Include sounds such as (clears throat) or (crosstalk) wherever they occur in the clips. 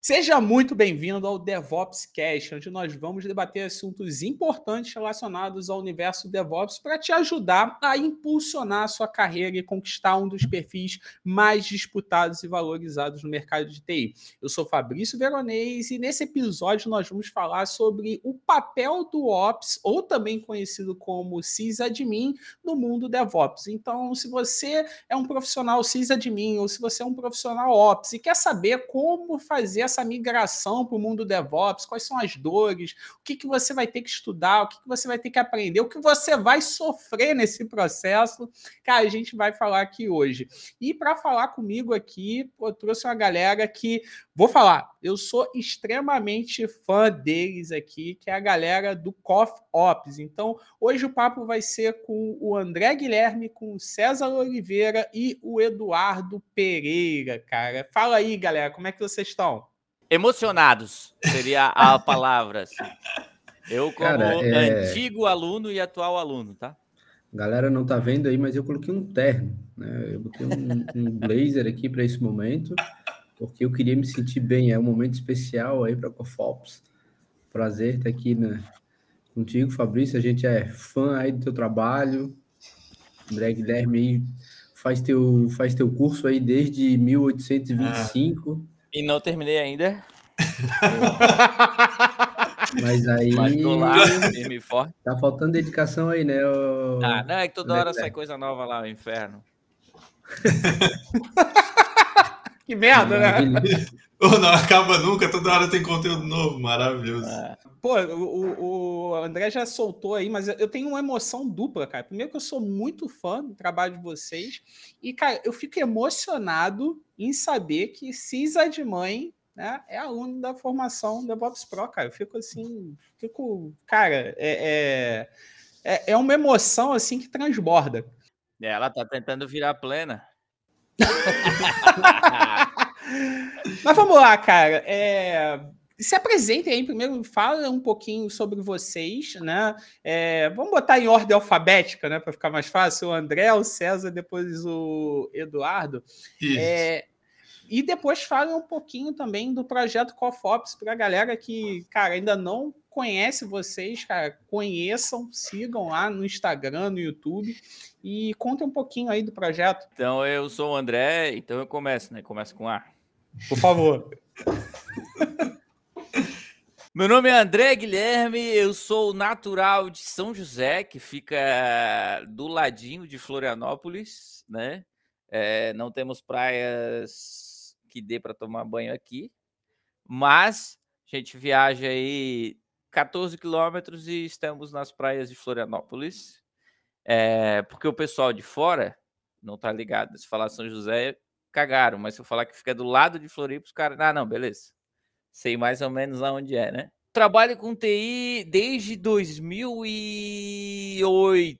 Seja muito bem-vindo ao DevOps Cast, onde nós vamos debater assuntos importantes relacionados ao universo DevOps para te ajudar a impulsionar a sua carreira e conquistar um dos perfis mais disputados e valorizados no mercado de TI. Eu sou Fabrício Veronese e nesse episódio nós vamos falar sobre o papel do Ops, ou também conhecido como sysadmin, no mundo DevOps. Então, se você é um profissional sysadmin ou se você é um profissional Ops e quer saber como fazer essa migração para o mundo DevOps, quais são as dores, o que, que você vai ter que estudar, o que, que você vai ter que aprender, o que você vai sofrer nesse processo, cara, a gente vai falar aqui hoje. E para falar comigo aqui, eu trouxe uma galera que, vou falar, eu sou extremamente fã deles aqui, que é a galera do Coffee Ops. Então, hoje o papo vai ser com o André Guilherme, com o César Oliveira e o Eduardo Pereira, cara. Fala aí, galera, como é que vocês estão? Emocionados seria a (laughs) palavra. Assim. Eu, como Cara, é... antigo aluno e atual aluno, tá? Galera não tá vendo aí, mas eu coloquei um terno, né? Eu botei um, um blazer aqui para esse momento, porque eu queria me sentir bem. É um momento especial aí para Cofops. Prazer estar aqui né, contigo, Fabrício. A gente é fã aí do teu trabalho. André Guilherme faz teu, faz teu curso aí desde 1825. Ah. E não terminei ainda. (laughs) Mas aí. Mas tô lá, firme forte. Tá faltando dedicação aí, né? O... Ah, não, é que toda hora sai coisa nova lá, o inferno. (laughs) que merda, né? não acaba nunca, toda hora tem conteúdo novo, maravilhoso. É. Pô, o, o, André já soltou aí, mas eu tenho uma emoção dupla, cara. Primeiro que eu sou muito fã do trabalho de vocês, e, cara, eu fico emocionado em saber que Cisa de Mãe né, é aluno da formação DevOps Pro, cara. Eu fico assim, fico, cara, é, é, é, é uma emoção assim que transborda. Ela tá tentando virar plena. (laughs) Mas vamos lá, cara. É, se apresentem aí primeiro, fala um pouquinho sobre vocês, né? É, vamos botar em ordem alfabética, né? Para ficar mais fácil. O André, o César, depois o Eduardo. É, e depois fala um pouquinho também do projeto CoFops para a galera que, cara, ainda não conhece vocês, cara, conheçam, sigam lá no Instagram, no YouTube e contem um pouquinho aí do projeto. Então, eu sou o André, então eu começo, né? Começo com A. Por favor. (laughs) Meu nome é André Guilherme, eu sou natural de São José, que fica do ladinho de Florianópolis, né? É, não temos praias que dê para tomar banho aqui, mas a gente viaja aí 14 quilômetros e estamos nas praias de Florianópolis, é, porque o pessoal de fora não tá ligado. Se falar São José, cagaram, mas se eu falar que fica do lado de Floripa, os caras, ah, não, beleza sei mais ou menos aonde é, né? Trabalho com TI desde 2008,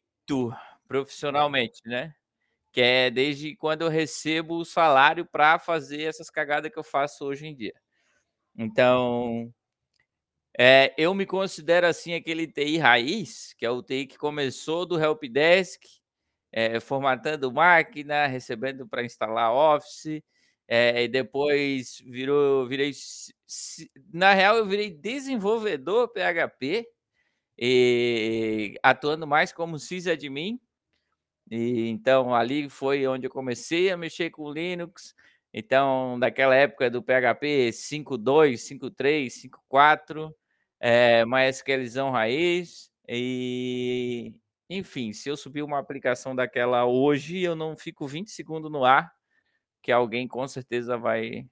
profissionalmente, né? Que é desde quando eu recebo o salário para fazer essas cagadas que eu faço hoje em dia. Então, é, eu me considero assim aquele TI raiz, que é o TI que começou do helpdesk, é, formatando máquina, recebendo para instalar Office, é, e depois virou, virei. Na real, eu virei desenvolvedor PHP, e, atuando mais como sysadmin. E, então, ali foi onde eu comecei a mexer com Linux. Então, daquela época do PHP 5.2, 5.3, 5.4, é, MySQLzão raiz. E, enfim, se eu subir uma aplicação daquela hoje, eu não fico 20 segundos no ar que alguém com certeza vai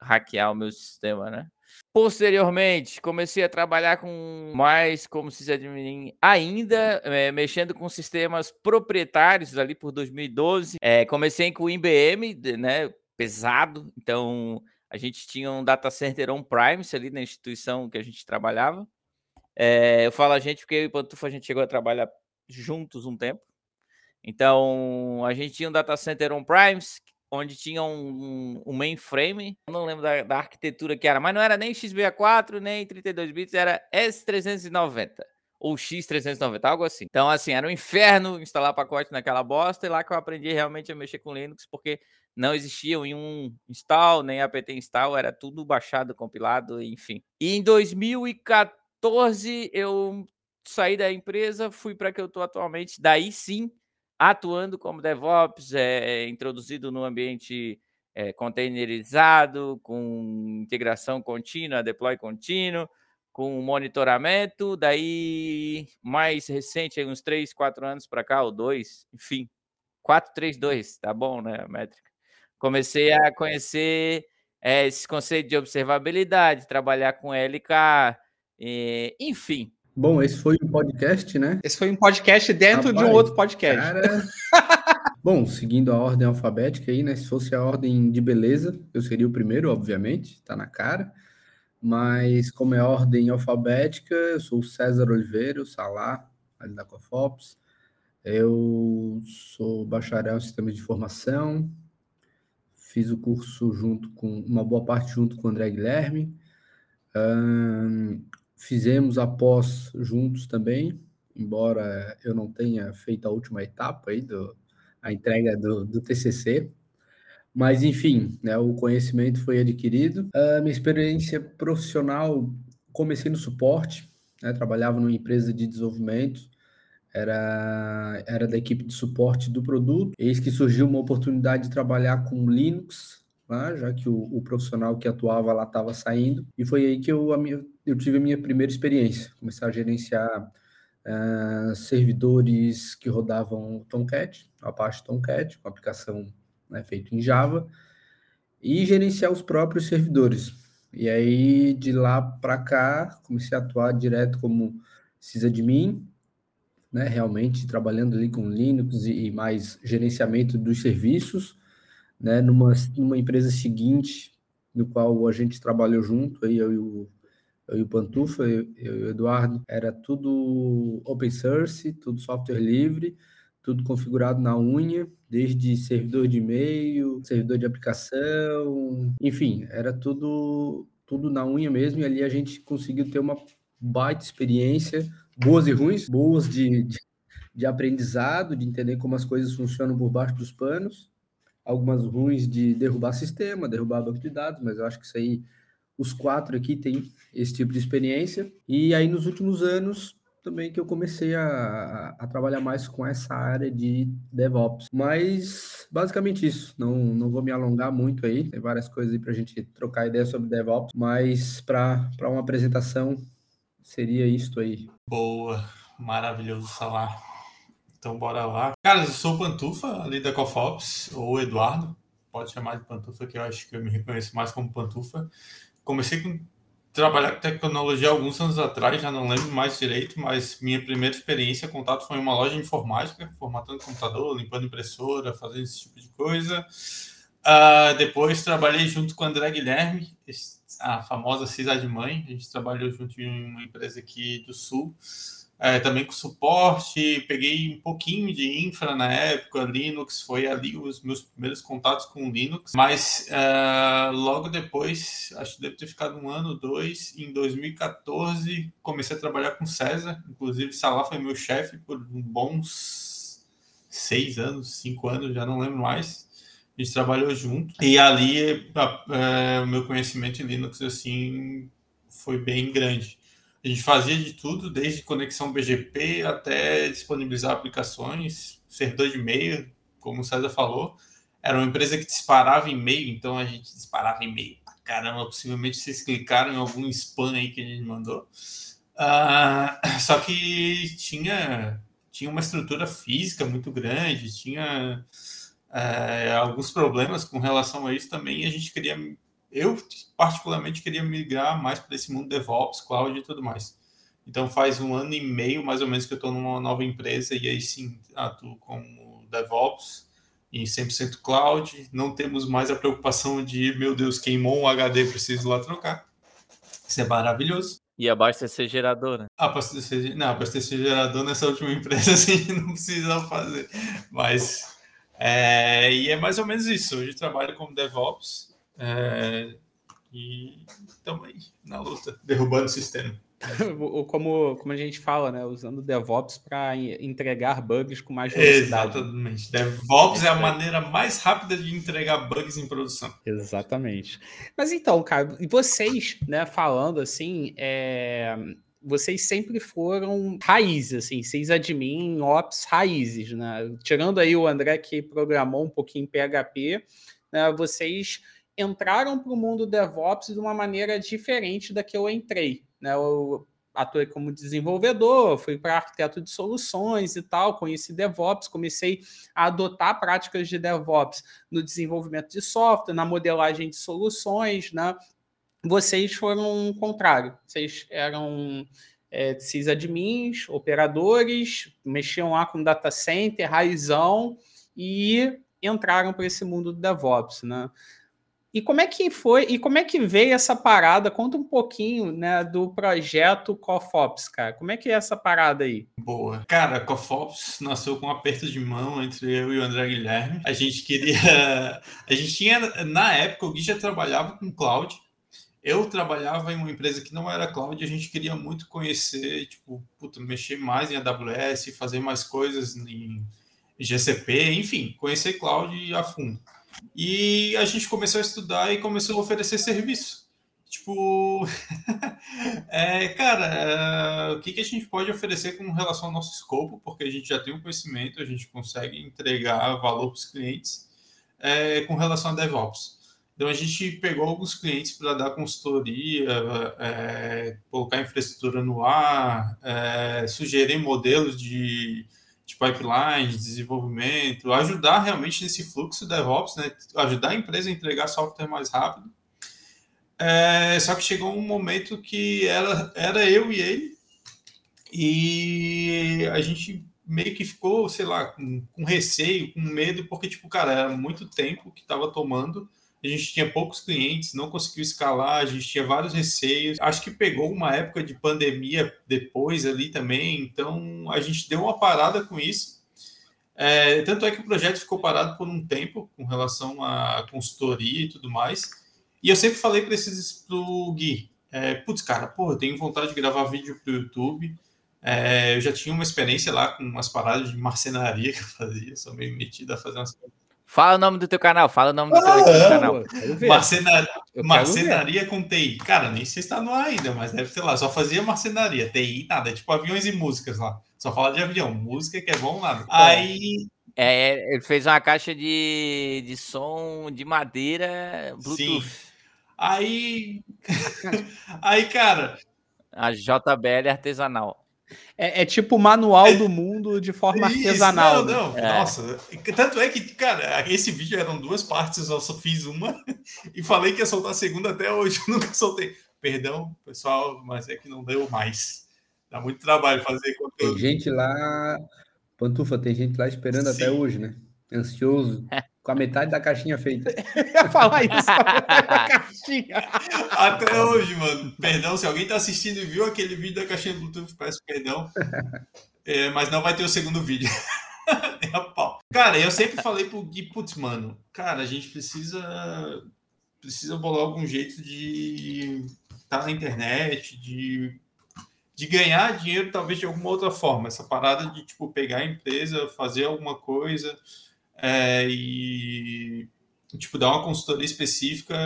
hackear o meu sistema, né? Posteriormente, comecei a trabalhar com mais como sysadmin ainda, é, mexendo com sistemas proprietários ali por 2012. É, eh, comecei com o IBM, né, pesado, então a gente tinha um data center on-premise ali na instituição que a gente trabalhava. É, eu falo a gente porque eu e o Pantufo a gente chegou a trabalhar juntos um tempo. Então, a gente tinha um data center on-premise onde tinha um, um mainframe, não lembro da, da, arquitetura que era, mas não era nem x64, nem 32 bits, era S390 ou X390, algo assim. Então, assim, era um inferno instalar pacote naquela bosta, e lá que eu aprendi realmente a mexer com Linux, porque não existia um install, nem apt install, era tudo baixado, compilado, enfim. E em 2014 eu saí da empresa, fui para que eu estou atualmente, daí sim, atuando como DevOps, é, introduzido no ambiente é, containerizado, com integração contínua, deploy contínuo, com monitoramento, daí mais recente, uns 3, 4 anos para cá, ou dois, enfim, 4, 3, 2, tá bom, né, métrica. Comecei a conhecer é, esse conceito de observabilidade, trabalhar com LK, enfim. Bom, esse foi um podcast, né? Esse foi um podcast dentro Rapaz, de um outro podcast. Cara... (laughs) Bom, seguindo a ordem alfabética aí, né? Se fosse a ordem de beleza, eu seria o primeiro, obviamente, tá na cara. Mas como é ordem alfabética, eu sou o César Oliveira, o Salá, ali da Cofops. Eu sou bacharel em sistemas de informação, fiz o curso junto com, uma boa parte junto com o André Guilherme. Um, fizemos a pós juntos também, embora eu não tenha feito a última etapa aí do, a entrega do, do TCC. Mas, enfim, né, o conhecimento foi adquirido. A minha experiência profissional, comecei no suporte, né, trabalhava numa empresa de desenvolvimento, era, era da equipe de suporte do produto. Eis que surgiu uma oportunidade de trabalhar com Linux, né, já que o, o, profissional que atuava lá estava saindo, e foi aí que eu, minha, eu tive a minha primeira experiência, começar a gerenciar uh, servidores que rodavam Tomcat, a parte Tomcat, uma aplicação né, feita em Java, e gerenciar os próprios servidores. E aí, de lá para cá, comecei a atuar direto como sysadmin, né, realmente trabalhando ali com Linux e mais gerenciamento dos serviços, né, numa, numa empresa seguinte, no qual a gente trabalhou junto, aí eu e o eu e o Pantufa, eu, eu e o Eduardo, era tudo open source, tudo software livre, tudo configurado na unha, desde servidor de e-mail, servidor de aplicação, enfim, era tudo tudo na unha mesmo, e ali a gente conseguiu ter uma baita experiência, boas e ruins, boas de, de, de aprendizado, de entender como as coisas funcionam por baixo dos panos, algumas ruins de derrubar sistema, derrubar banco de dados, mas eu acho que isso aí os quatro aqui têm esse tipo de experiência. E aí, nos últimos anos, também que eu comecei a, a, trabalhar mais com essa área de DevOps. Mas, basicamente isso. Não, não vou me alongar muito aí. Tem várias coisas aí para a gente trocar ideia sobre DevOps. Mas, para uma apresentação, seria isto aí. Boa. Maravilhoso falar. Então, bora lá. Cara, eu sou o Pantufa, ali da CoFops, ou Eduardo. Pode chamar de Pantufa, que eu acho que eu me reconheço mais como Pantufa comecei com trabalhar com tecnologia alguns anos atrás, já não lembro mais direito, mas minha primeira experiência, contato foi em uma loja de informática, formatando computador, limpando impressora, fazendo esse tipo de coisa. Uh, depois trabalhei junto com o André Guilherme, a famosa Cisa de Mãe, a gente trabalhou junto em uma empresa aqui do Sul é, também com suporte, peguei um pouquinho de infra na época, Linux, foi ali os meus primeiros contatos com Linux, mas é, logo depois, acho que deve ter ficado um ano, dois, em 2014 comecei a trabalhar com César, inclusive Salah foi meu chefe por bons seis anos, cinco anos, já não lembro mais, a gente trabalhou junto, e ali é, o meu conhecimento em Linux, assim, foi bem grande. A gente fazia de tudo, desde conexão BGP até disponibilizar aplicações, servidor de e-mail, como o César falou. Era uma empresa que disparava e-mail, então a gente disparava e-mail caramba. Possivelmente vocês clicaram em algum spam aí que a gente mandou. Uh, só que tinha, tinha uma estrutura física muito grande, tinha uh, alguns problemas com relação a isso também. E a gente queria eu particularmente queria migrar mais para esse mundo DevOps, cloud e tudo mais. Então faz um ano e meio mais ou menos que eu estou numa nova empresa e aí sim atuo como DevOps em 100% cloud. Não temos mais a preocupação de, meu Deus, queimou um HD, preciso lá trocar. Isso é maravilhoso. E abastecer gerador, né? Abastecer, não, abastecer gerador nessa última empresa (laughs) a gente não precisa fazer. Mas, é, e é mais ou menos isso. Hoje trabalho como DevOps é, e estamos aí na luta, derrubando o sistema. (laughs) como, como a gente fala, né? Usando DevOps para entregar bugs com mais velocidade. Exatamente. DevOps é a maneira mais rápida de entregar bugs em produção. Exatamente. Mas então, cara, e vocês, né, falando assim, é, vocês sempre foram raízes, assim, vocês admin, ops, raízes, né? Tirando aí o André que programou um pouquinho em PHP, né, vocês entraram para o mundo DevOps de uma maneira diferente da que eu entrei. Né? Eu atuei como desenvolvedor, fui para arquiteto de soluções e tal, conheci DevOps, comecei a adotar práticas de DevOps no desenvolvimento de software, na modelagem de soluções, né? Vocês foram o contrário, vocês eram é, sysadmins, operadores, mexiam lá com data center, raizão e entraram para esse mundo do DevOps, né? E como é que foi, e como é que veio essa parada? Conta um pouquinho, né, do projeto COFOPS, cara. Como é que é essa parada aí? Boa. Cara, COFOPS nasceu com um aperto de mão entre eu e o André Guilherme. A gente queria... (laughs) A gente tinha, na época, o Gui já trabalhava com cloud. Eu trabalhava em uma empresa que não era cloud a gente queria muito conhecer, tipo, puta, mexer mais em AWS, fazer mais coisas em GCP, enfim, conhecer cloud a fundo. E a gente começou a estudar e começou a oferecer serviço. Tipo, (laughs) é, cara, é, o que, que a gente pode oferecer com relação ao nosso escopo? Porque a gente já tem um conhecimento, a gente consegue entregar valor para os clientes é, com relação a DevOps. Então a gente pegou alguns clientes para dar consultoria, é, colocar infraestrutura no ar, é, sugerir modelos de de pipeline, de desenvolvimento, ajudar realmente nesse fluxo DevOps, né? ajudar a empresa a entregar software mais rápido. É, só que chegou um momento que era, era eu e ele, e a gente meio que ficou, sei lá, com, com receio, com medo, porque, tipo, cara, era muito tempo que estava tomando a gente tinha poucos clientes, não conseguiu escalar, a gente tinha vários receios. Acho que pegou uma época de pandemia depois ali também, então a gente deu uma parada com isso. É, tanto é que o projeto ficou parado por um tempo com relação à consultoria e tudo mais. E eu sempre falei para esses pro Gui, é, putz, cara, pô, eu tenho vontade de gravar vídeo para o YouTube. É, eu já tinha uma experiência lá com umas paradas de marcenaria (laughs) que eu fazia, sou meio metido a fazer umas coisas Fala o nome do teu canal, fala o nome do ah, teu canal. Marcenaria, marcenaria com TI. Cara, nem sei se está no ar ainda, mas deve ter lá. Só fazia marcenaria, TI, nada. É tipo aviões e músicas lá. Só fala de avião. Música que é bom, nada. Aí. É, ele fez uma caixa de, de som de madeira Bluetooth. Sim. Aí. (laughs) Aí, cara. A JBL artesanal. É, é, tipo o manual do mundo de forma Isso, artesanal. Não, não, é. nossa. Tanto é que, cara, esse vídeo eram duas partes, eu só fiz uma (laughs) e falei que ia soltar a segunda até hoje, (laughs) eu nunca soltei. Perdão, pessoal, mas é que não deu mais. Dá muito trabalho fazer conteúdo. Tem gente lá, Pantufa, tem gente lá esperando Sim. até hoje, né? Ansioso. (laughs) com a metade da caixinha feita. (laughs) Eu ia falar isso, com a metade da (laughs) caixinha. Até hoje, mano. Perdão, se alguém tá assistindo e viu aquele vídeo da caixinha Bluetooth, peço perdão. (laughs) É, mas não vai ter o segundo vídeo. A pau. Cara, eu sempre falei pro Gui, putz, mano, cara, a gente precisa precisa bolar algum jeito de estar tá na internet, de, de ganhar dinheiro talvez de alguma outra forma. Essa parada de, tipo, pegar a empresa, fazer alguma coisa é, e tipo dar uma consultoria específica,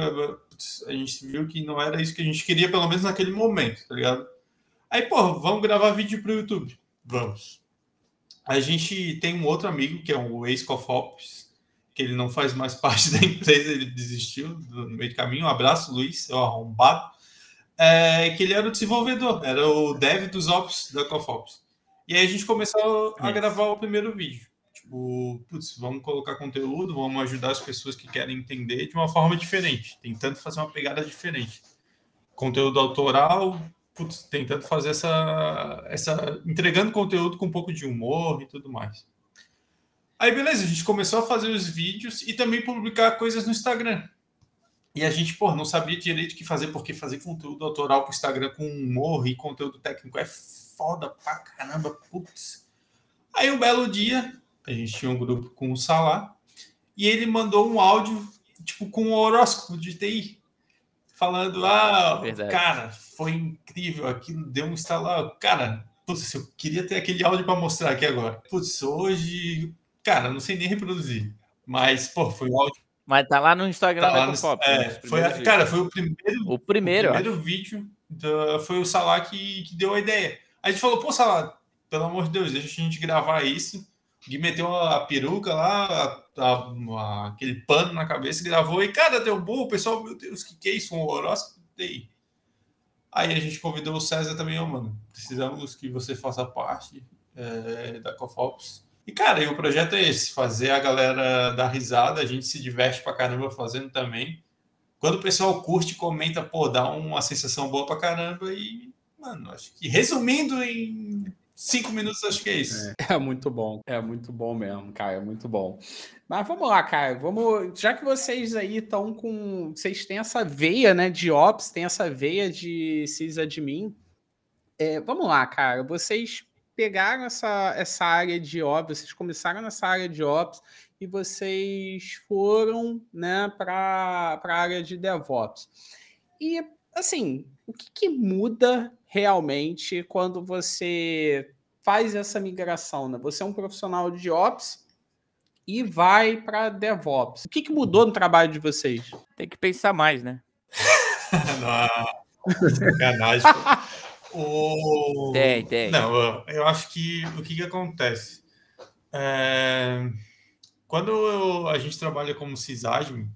a gente viu que não era isso que a gente queria, pelo menos naquele momento, tá ligado? Aí, pô, vamos gravar vídeo pro YouTube. Vamos. A gente tem um outro amigo que é o ex-Cofops, que ele não faz mais (laughs) parte da empresa, ele desistiu no meio do caminho. Um abraço, Luiz, seu arrombado. É, que ele era o desenvolvedor, era o dev dos ops da Cofops. E aí a gente começou a gravar o primeiro vídeo tipo, putz, vamos colocar conteúdo, vamos ajudar as pessoas que querem entender de uma forma diferente, tentando fazer uma pegada diferente. Conteúdo autoral, putz, tentando fazer essa, essa. entregando conteúdo com um pouco de humor e tudo mais. Aí, beleza, a gente começou a fazer os vídeos e também publicar coisas no Instagram. E a gente, pô, não sabia direito o que fazer, porque fazer conteúdo autoral para o Instagram com humor e conteúdo técnico é foda pra caramba, putz. Aí, um belo dia, a gente tinha um grupo com o Salah, e ele mandou um áudio, tipo, com um horóscopo de TI, falando, ah, Verdade. cara, foi incrível, aquilo deu um instalar. Cara, putz, eu queria ter aquele áudio para mostrar aqui agora. Putz, hoje, cara, não sei nem reproduzir. Mas, pô, foi um áudio. Mas tá lá no Instagram tá da Ecofop. É, foi, cara, foi o primeiro. O primeiro, o primeiro vídeo do, foi o Salah que, que deu a ideia. A gente falou, pô, Salah, pelo amor de Deus, deixa a gente gravar isso. Gui meteu a peruca lá, a, a, aquele pano na cabeça, gravou e, cara, deu bom. O pessoal, meu Deus, que que é isso? Um horóscopo? Aí a gente convidou o César também, ó, mano. Precisamos que você faça parte é, da Cofops. E, cara, e o projeto é esse: fazer a galera dar risada. A gente se diverte pra caramba fazendo também. Quando o pessoal curte, comenta, pô, dá uma sensação boa pra caramba. E, mano, acho que resumindo em cinco minutos, acho que é isso. É, é, muito bom, é muito bom mesmo, cara, é muito bom. Mas vamos lá, cara, vamos. Já que vocês aí estão com. Vocês têm essa veia, né, de Ops, tem essa veia de sysadmin. É, vamos lá, cara, vocês pegaram essa, essa área de Ops, vocês começaram nessa área de Ops e vocês foram, né, para a área de DevOps. E, assim, o que, que muda realmente quando você faz essa migração, né? Você é um profissional de Ops e vai para DevOps. O que, que mudou no trabalho de vocês? Tem que pensar mais, né? (laughs) Não, sacanagem. o... Tem, tem. Não, eu acho que o que, que acontece? É... Quando eu, a gente trabalha como sysadmin,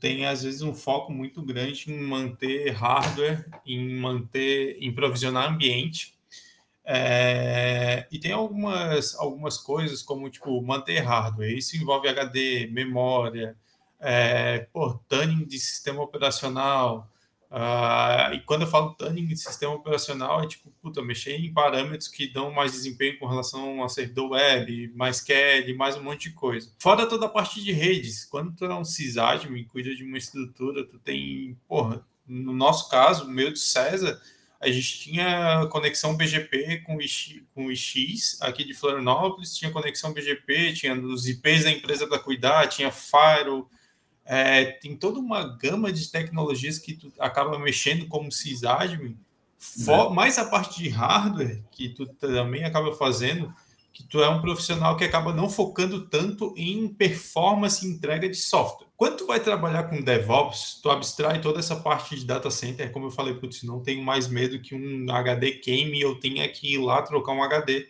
tem às vezes um foco muito grande em manter hardware, em manter, em provisionar ambiente. É, e tem algumas, algumas coisas como tipo manter hardware. Isso envolve HD, memória, é, de sistema operacional, Uh, e quando eu falo tuning de sistema operacional, é tipo, puta, mexer em parâmetros que dão mais desempenho com relação a servidor web, mais CAD, mais um monte de coisa. Fora toda a parte de redes, quando tu é um sysadmin, cuida de uma estrutura, tu tem, porra, no nosso caso, o meu de César, a gente tinha conexão BGP com o com IX aqui de Florianópolis, tinha conexão BGP, tinha os IPs da empresa para cuidar, tinha Firewall, é, tem toda uma gama de tecnologias que tu acaba mexendo como sysadmin, é. mais a parte de hardware que tu também acaba fazendo, que tu é um profissional que acaba não focando tanto em performance e entrega de software. Quando tu vai trabalhar com DevOps, tu abstrai toda essa parte de data center, como eu falei, putz, não tenho mais medo que um HD queime e eu tenha que ir lá trocar um HD.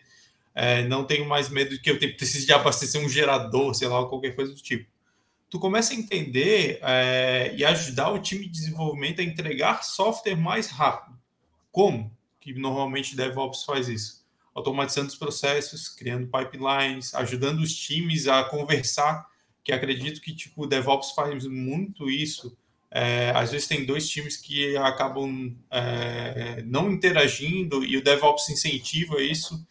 É, não tenho mais medo que eu precise de abastecer um gerador, sei lá, qualquer coisa do tipo tu começa a entender é, e ajudar o time de desenvolvimento a entregar software mais rápido. Como que normalmente DevOps faz isso? Automatizando os processos, criando pipelines, ajudando os times a conversar, que acredito que tipo DevOps faz muito isso. É, às vezes tem dois times que acabam é, não interagindo e o DevOps incentiva isso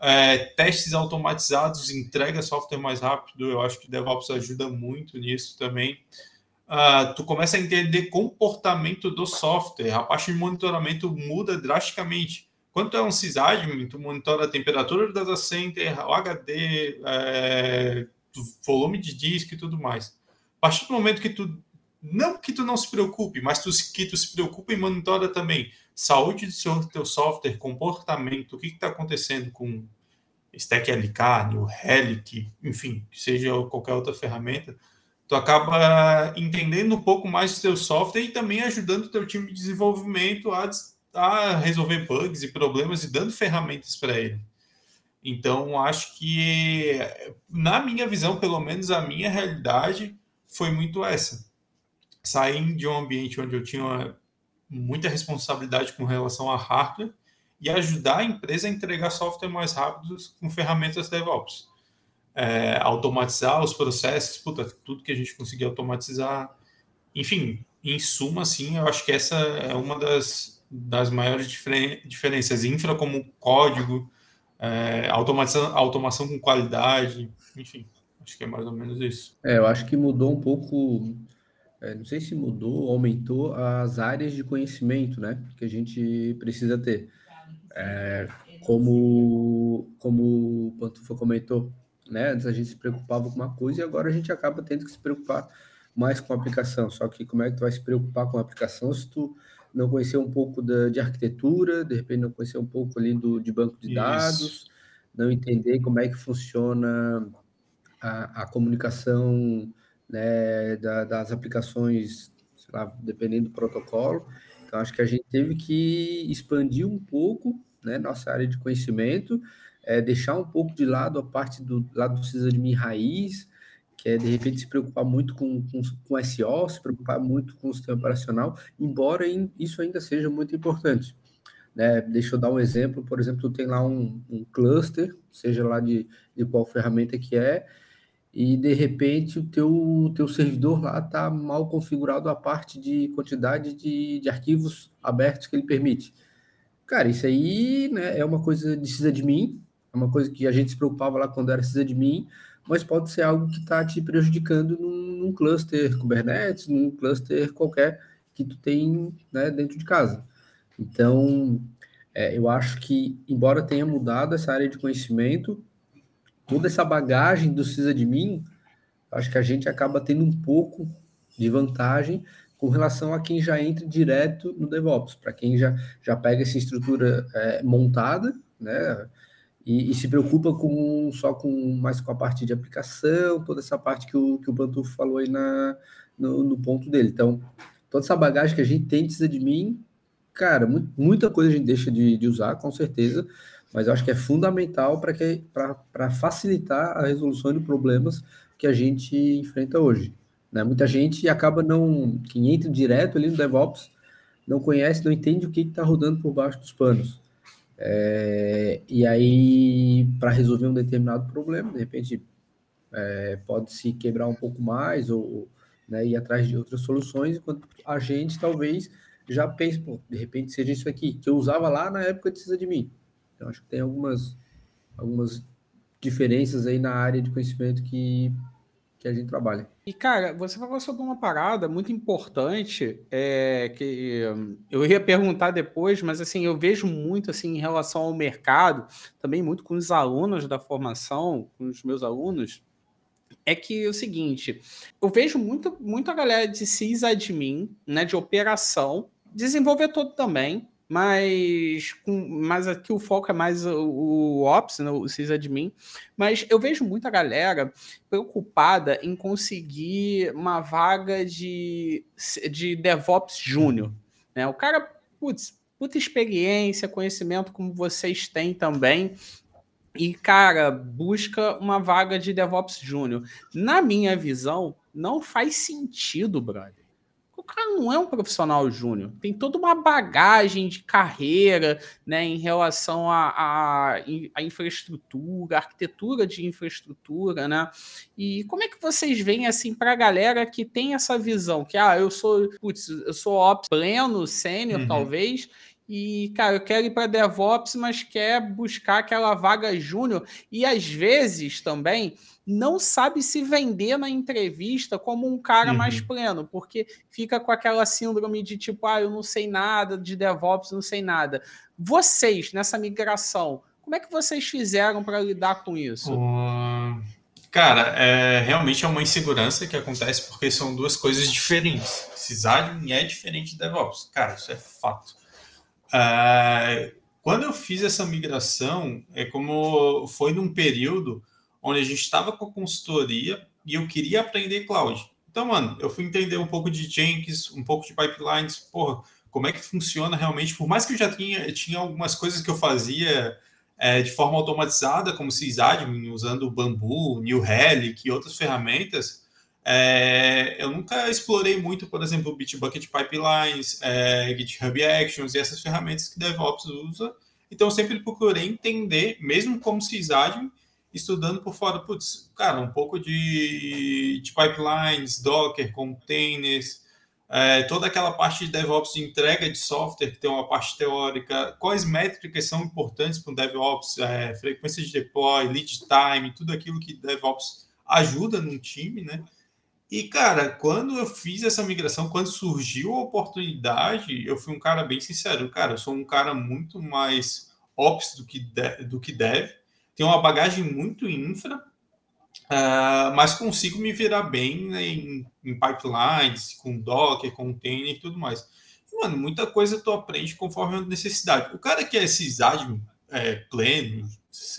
é, testes automatizados, entrega software mais rápido, eu acho que DevOps ajuda muito nisso também. Uh, tu começa a entender comportamento do software, a parte de monitoramento muda drasticamente. Quando tu é um sysadmin, tu monitora a temperatura do data center, o HD, é, volume de disco e tudo mais. A partir do momento que tu não que tu não se preocupe, mas tu, que tu se preocupa e monitora também saúde do seu teu software, comportamento, o que está acontecendo com Stack LK, New Relic, enfim, seja qualquer outra ferramenta, tu acaba entendendo um pouco mais do teu software e também ajudando o teu time de desenvolvimento a, a resolver bugs e problemas e dando ferramentas para ele. Então, acho que, na minha visão, pelo menos a minha realidade foi muito essa. Sair de um ambiente onde eu tinha muita responsabilidade com relação a hardware e ajudar a empresa a entregar software mais rápido com ferramentas DevOps. É, automatizar os processos, puta, tudo que a gente conseguir automatizar. Enfim, em suma, assim, eu acho que essa é uma das, das maiores diferen diferenças. Infra como código, é, automação, automação com qualidade, enfim, acho que é mais ou menos isso. É, eu acho que mudou um pouco é, não sei se mudou, aumentou as áreas de conhecimento, né, que a gente precisa ter. É, como, como o Pantufa comentou, né, antes a gente se preocupava com uma coisa e agora a gente acaba tendo que se preocupar mais com a aplicação. Só que como é que tu vai se preocupar com a aplicação se tu não conhecer um pouco da, de arquitetura, de repente não conhecer um pouco ali do, de banco de Isso. dados, não entender como é que funciona a, a comunicação né, da, das aplicações, lá, dependendo do protocolo. Então, acho que a gente teve que expandir um pouco né, nossa área de conhecimento, é, deixar um pouco de lado a parte do lado do sysadmin raiz, que é, de repente, se preocupar muito com, com, com SEO, se preocupar muito com o sistema operacional, embora isso ainda seja muito importante. Né? Deixa eu dar um exemplo, por exemplo, tem lá um, um cluster, seja lá de, de qual ferramenta que é, e de repente o teu, teu servidor lá está mal configurado a parte de quantidade de, de arquivos abertos que ele permite. Cara, isso aí né, é uma coisa de sysadmin, é uma coisa que a gente se preocupava lá quando era sysadmin, mas pode ser algo que está te prejudicando num, num, cluster Kubernetes, num cluster qualquer que tu tem né, dentro de casa. Então, é, eu acho que, embora tenha mudado essa área de conhecimento, toda essa bagagem do sysadmin, acho que a gente acaba tendo um pouco de vantagem com relação a quem já entra direto no DevOps, para quem já, já pega essa estrutura é, montada, né, e, e, se preocupa com só com mais com a parte de aplicação, toda essa parte que o, que o Pantufo falou aí na, no, no ponto dele. Então, toda essa bagagem que a gente tem de sysadmin, cara, muita coisa a gente deixa de, de usar, com certeza, mas eu acho que é fundamental para facilitar a resolução de problemas que a gente enfrenta hoje. Né? Muita gente acaba não. Quem entra direto ali no DevOps não conhece, não entende o que está rodando por baixo dos panos. É, e aí, para resolver um determinado problema, de repente é, pode se quebrar um pouco mais ou né, ir atrás de outras soluções, enquanto a gente talvez já pense, pô, de repente seja isso aqui, que eu usava lá na época de mim. Então, acho que tem algumas, algumas diferenças aí na área de conhecimento que, que a gente trabalha. E, cara, você falou sobre uma parada muito importante, é, que eu ia perguntar depois, mas, assim, eu vejo muito, assim, em relação ao mercado, também muito com os alunos da formação, com os meus alunos, é que é o seguinte, eu vejo muito, muito a galera de sysadmin, né, de operação, desenvolvedor também, mas, com, mas aqui o foco é mais o, o Ops, né, o sysadmin. Mas eu vejo muita galera preocupada em conseguir uma vaga de, de DevOps Júnior. Né? O cara, putz, puta experiência, conhecimento como vocês têm também. E, cara, busca uma vaga de DevOps Júnior. Na minha visão, não faz sentido, brother cara não é um profissional júnior, tem toda uma bagagem de carreira né, em relação à a, a, infraestrutura, arquitetura de infraestrutura, né? E como é que vocês veem assim para a galera que tem essa visão que ah, eu sou, putz, eu sou ops pleno, sênior, uhum. talvez, e, cara, eu quero ir para DevOps, mas quer buscar aquela vaga júnior. E às vezes também não sabe se vender na entrevista como um cara uhum. mais pleno, porque fica com aquela síndrome de tipo, ah, eu não sei nada de DevOps, não sei nada. Vocês, nessa migração, como é que vocês fizeram para lidar com isso? Uh, cara, é, realmente é uma insegurança que acontece porque são duas coisas diferentes. Sysadmin é diferente de DevOps. Cara, isso é fato. Uh, quando eu fiz essa migração, é como foi num período onde a gente estava com a consultoria e eu queria aprender cloud. Então, mano, eu fui entender um pouco de Jenkins, um pouco de pipelines, porra, como é que funciona realmente. Por mais que eu já tinha, tinha algumas coisas que eu fazia é, de forma automatizada, como sysadmin, usando o Bamboo, New Relic e outras ferramentas, é, eu nunca explorei muito, por exemplo, Bitbucket Pipelines, é, GitHub Actions e essas ferramentas que DevOps usa. Então, eu sempre procurei entender, mesmo como sysadmin, estudando por fora, putz, cara, um pouco de, de pipelines, Docker, containers, é, toda aquela parte de DevOps de entrega de software, que tem uma parte teórica, quais métricas são importantes para o DevOps, é, frequência de deploy, lead time, tudo aquilo que DevOps ajuda num time, né? E, cara, quando eu fiz essa migração, quando surgiu a oportunidade, eu fui um cara bem sincero. Cara, eu sou um cara muito mais ops do que, de, do que deve. Tenho uma bagagem muito infra. Uh, mas consigo me virar bem né, em, em, pipelines, com Docker, container e tudo mais. E, mano, muita coisa tu aprende conforme a necessidade. O cara que é sysadmin é, pleno,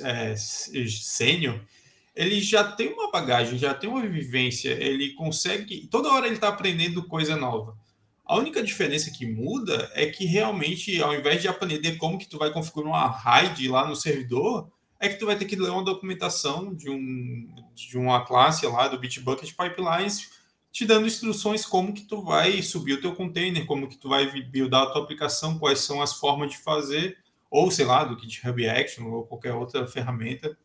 é, sênior, ele já tem uma bagagem, já tem uma vivência, ele consegue. Toda hora ele está aprendendo coisa nova. A única diferença que muda é que realmente, ao invés de aprender como que tu vai configurar uma RAID lá no servidor, é que tu vai ter que ler uma documentação de, um, de uma classe lá do Bitbucket Pipelines, te dando instruções como que tu vai subir o teu container, como que tu vai buildar a tua aplicação, quais são as formas de fazer, ou sei lá, do GitHub Action ou qualquer outra ferramenta.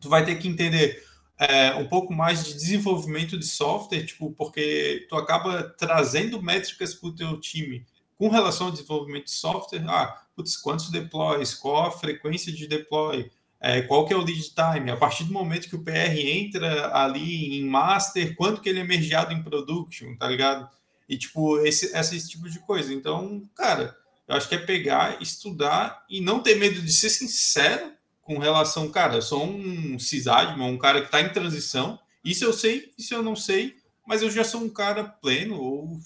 Tu vai ter que entender é, um pouco mais de desenvolvimento de software, tipo, porque tu acaba trazendo métricas para o teu time com relação ao desenvolvimento de software. Ah, putz, quantos deploys, qual a frequência de deploy, é, qual que é o lead time, a partir do momento que o PR entra ali em master, quanto que ele é mergeado em production, tá ligado? E, tipo, esse, esse tipo de coisa. Então, cara, eu acho que é pegar, estudar e não ter medo de ser sincero com relação, cara, eu sou um sysadmin, um cara que está em transição, isso eu sei, isso eu não sei, mas eu já sou um cara pleno ou,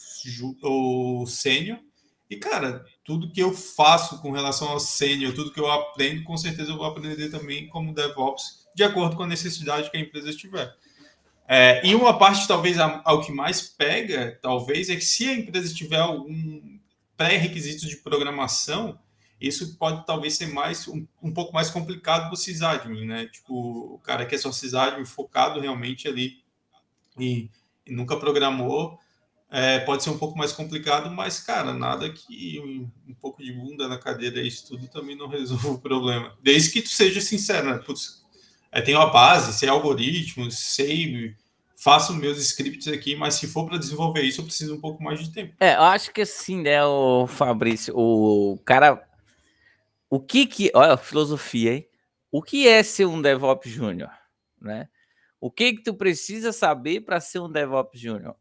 ou sênior, e, cara, tudo que eu faço com relação ao sênior, tudo que eu aprendo, com certeza eu vou aprender também como DevOps, de acordo com a necessidade que a empresa tiver. É, e uma parte, talvez, ao que mais pega, talvez, é que se a empresa tiver algum pré-requisito de programação, isso pode talvez ser mais um, um pouco mais complicado para o sysadmin, né? Tipo, o cara que é só sysadmin focado realmente ali e, e nunca programou, é, pode ser um pouco mais complicado, mas, cara, nada que um, pouco de bunda na cadeira e estudo também não (laughs) resolva o problema. Desde que tu seja sincero, né? Putz, é, tenho base, sei algoritmos, sei, faço meus scripts aqui, mas se for para desenvolver isso, eu preciso um pouco mais de tempo. É, eu acho que assim, né, o Fabrício, o cara. O que que. Olha, filosofia, hein? O que é ser um DevOps Júnior, né? O que que tu precisa saber para ser um DevOps Júnior?